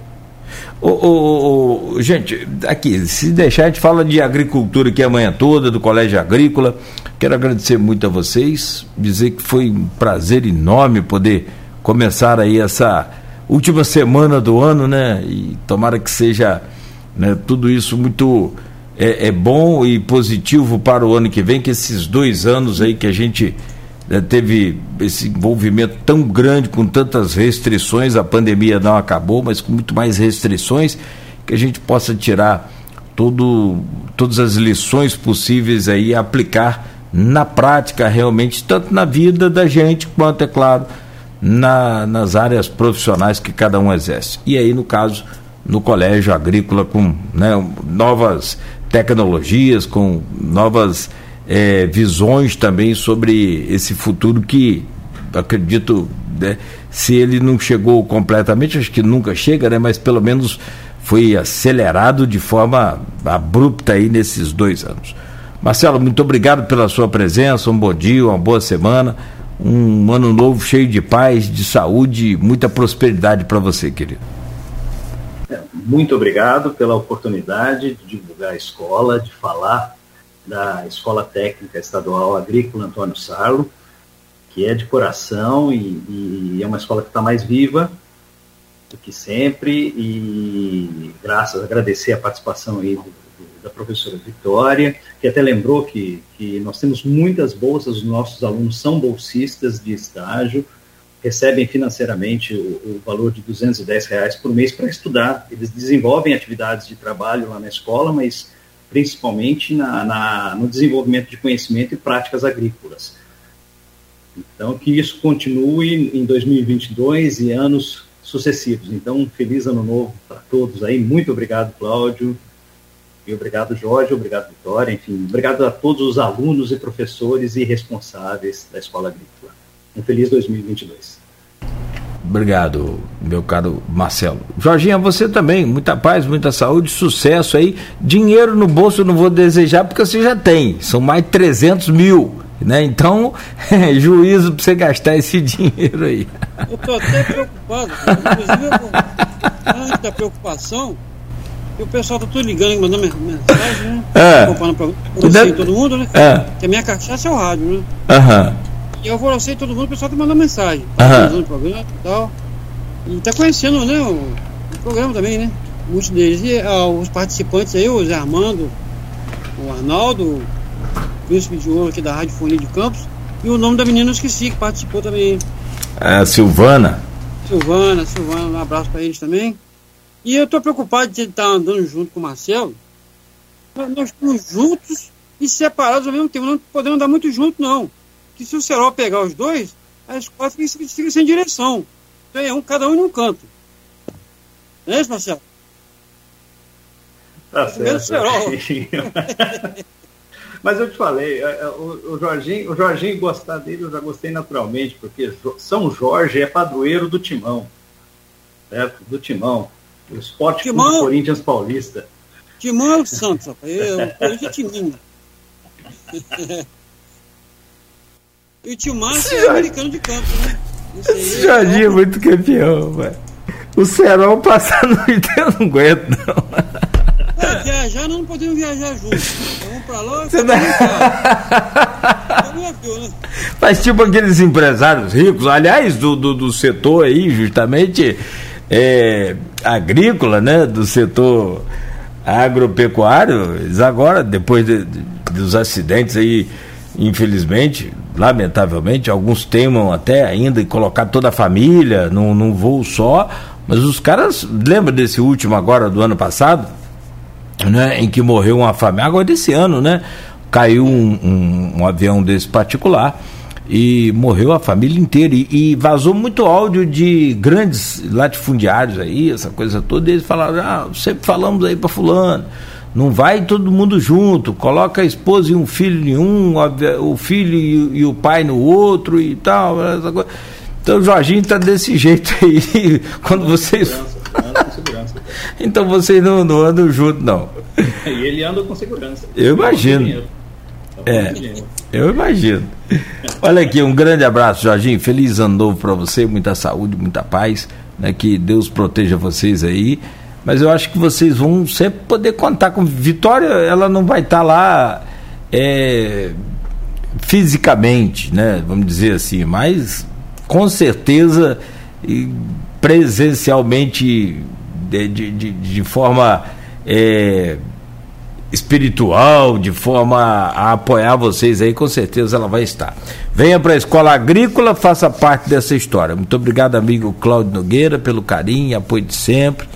O, o, o, gente, aqui, se deixar, a gente fala de agricultura aqui amanhã toda, do Colégio Agrícola. Quero agradecer muito a vocês, dizer que foi um prazer enorme poder começar aí essa última semana do ano, né? E tomara que seja né, tudo isso muito é, é, bom e positivo para o ano que vem, que esses dois anos aí que a gente teve esse envolvimento tão grande, com tantas restrições, a pandemia não acabou, mas com muito mais restrições, que a gente possa tirar todo, todas as lições possíveis aí aplicar na prática realmente, tanto na vida da gente quanto, é claro, na, nas áreas profissionais que cada um exerce. E aí, no caso, no colégio agrícola com né, novas tecnologias, com novas é, visões também sobre esse futuro que acredito, né, se ele não chegou completamente, acho que nunca chega, né, mas pelo menos foi acelerado de forma abrupta aí nesses dois anos. Marcelo, muito obrigado pela sua presença, um bom dia, uma boa semana, um ano novo cheio de paz, de saúde, muita prosperidade para você, querido. Muito obrigado pela oportunidade de divulgar a escola, de falar da Escola Técnica Estadual Agrícola Antônio Sarlo, que é de coração e, e é uma escola que está mais viva do que sempre e graças, agradecer a participação aí do, da professora Vitória, que até lembrou que, que nós temos muitas bolsas, os nossos alunos são bolsistas de estágio, recebem financeiramente o, o valor de 210 reais por mês para estudar. Eles desenvolvem atividades de trabalho lá na escola, mas principalmente na, na, no desenvolvimento de conhecimento e práticas agrícolas. Então, que isso continue em 2022 e anos sucessivos. Então, um feliz ano novo para todos aí. Muito obrigado, Cláudio. E obrigado, Jorge. Obrigado, Vitória. Enfim, obrigado a todos os alunos e professores e responsáveis da Escola Agrícola. Um feliz 2022. Obrigado, meu caro Marcelo. Jorginha, você também, muita paz, muita saúde, sucesso aí. Dinheiro no bolso eu não vou desejar porque você já tem, são mais de 300 mil. Né? Então, [LAUGHS] é, juízo para você gastar esse [LAUGHS] dinheiro aí. Eu estou até preocupado. Inclusive, da preocupação, o pessoal está tudo ligando, mandando mensagem, né? É. Acompanhando para todo mundo, né? É. Que a minha cachaça é o rádio, né? Aham. E eu vou você todo mundo, o pessoal está mandando mensagem. Tá o programa e tal. E está conhecendo, né? O, o, programa também, né? Muitos deles. E ah, os participantes aí, o Zé Armando, o Arnaldo, Príncipe de Ouro aqui da Rádio Fonia de Campos. E o nome da menina eu esqueci, que participou também. É, Silvana. Silvana, Silvana, um abraço para eles também. E eu estou preocupado de estar andando junto com o Marcelo. Nós estamos juntos e separados ao mesmo tempo. Não podemos andar muito juntos, não. Que se o Serol pegar os dois, a escola fica, fica sem direção. Então é um, cada um em um canto. Não é isso, Marcelo? Tá certo. [LAUGHS] Mas eu te falei, é, é, o, Jorginho, o Jorginho gostar dele, eu já gostei naturalmente, porque São Jorge é padroeiro do Timão. Certo? Do Timão. O esporte timão, do Corinthians Paulista. Timão é o Santos, rapaz. Eu, o Corinthians é Timinho. [LAUGHS] e o Tilmar é americano de campo, né? Esse Jorginho é muito campeão, velho. O Serol passar no eu não aguento, não. É, viajar nós não podemos viajar juntos. Vamos pra lá e não... né? Mas tipo aqueles empresários ricos, aliás, do, do, do setor aí, justamente é, agrícola, né? Do setor agropecuário, eles agora, depois de, de, dos acidentes aí, infelizmente, lamentavelmente, alguns temam até ainda em colocar toda a família num, num voo só, mas os caras, lembra desse último agora do ano passado? né, em que morreu uma família, agora desse ano, né? Caiu um, um, um, avião desse particular e morreu a família inteira. E, e, vazou muito áudio de grandes latifundiários aí, essa coisa toda. E eles falaram: ah, sempre falamos aí para Fulano. Não vai todo mundo junto, coloca a esposa e um filho em um, o filho e, o pai no outro e tal. Então o Jorginho tá desse jeito aí. [LAUGHS] Quando vocês. Então vocês não, não andam juntos, não. E ele anda com segurança. Eu imagino. É, eu imagino. Olha aqui, um grande abraço, Jorginho. Feliz ano novo para você, muita saúde, muita paz. Né, que Deus proteja vocês aí. Mas eu acho que vocês vão sempre poder contar com Vitória. Ela não vai estar tá lá é, fisicamente, né? Vamos dizer assim, mas com certeza presencialmente de, de, de, forma é, espiritual, de forma a apoiar vocês aí, com certeza ela vai estar. Venha para a Escola Agrícola, faça parte dessa história. Muito obrigado, amigo Cláudio Nogueira, pelo carinho, apoio de sempre.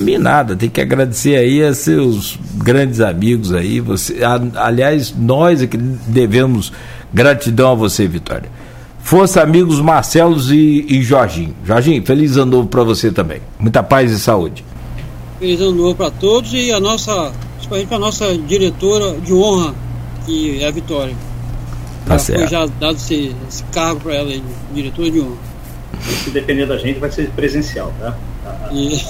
A mim nada, tem que agradecer aí a seus grandes amigos aí. Você, a, aliás, nós é que devemos gratidão a você, Vitória. Força, amigos Marcelos e, e Jorginho. Jorginho, feliz ano novo para você também. Muita paz e saúde. Feliz ano novo para todos e a nossa, principalmente para a nossa diretora de honra, que é a Vitória. Tá já certo. foi já dado esse, esse cargo para ela, diretora de honra. Se depender da gente, vai ser presencial, tá? E.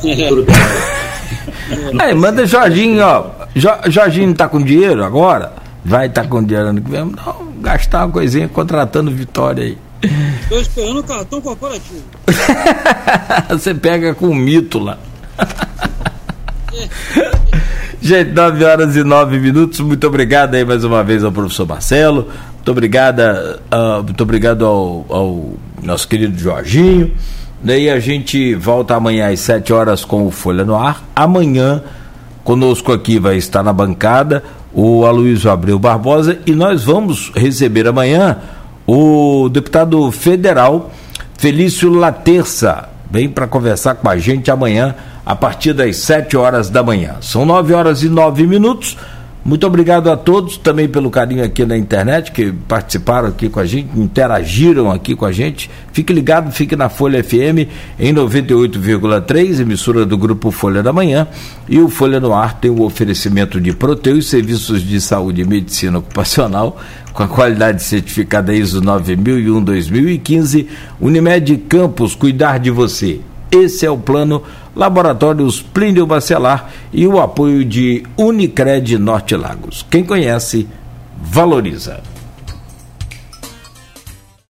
Aí, [LAUGHS] manda Jorginho, ó. Jo- Jorginho tá com dinheiro agora? Vai estar tá com dinheiro ano que vem? Não, gastar uma coisinha contratando Vitória aí. Estou esperando o cartão corporativo. [LAUGHS] Você pega com o mito lá. [LAUGHS] Gente, 9 horas e 9 minutos. Muito obrigado aí mais uma vez ao professor Marcelo. Muito obrigada, ah, muito obrigado ao, ao nosso querido Jorginho. Daí a gente volta amanhã às 7 horas com o Folha no Ar. Amanhã, conosco aqui vai estar na bancada o Aloysio Abreu Barbosa e nós vamos receber amanhã o deputado federal Felício Laterça. Vem para conversar com a gente amanhã a partir das 7 horas da manhã. São 9 horas e 9 minutos. Muito obrigado a todos também pelo carinho aqui na internet, que participaram aqui com a gente, interagiram aqui com a gente. Fique ligado, fique na Folha FM em 98,3, emissora do grupo Folha da Manhã. E o Folha no Ar tem o oferecimento de Proteus, serviços de saúde e medicina ocupacional, com a qualidade certificada ISO 9001-2015. Unimed Campos, cuidar de você. Esse é o plano Laboratórios Plínio Bacelar e o apoio de Unicred Norte Lagos. Quem conhece, valoriza.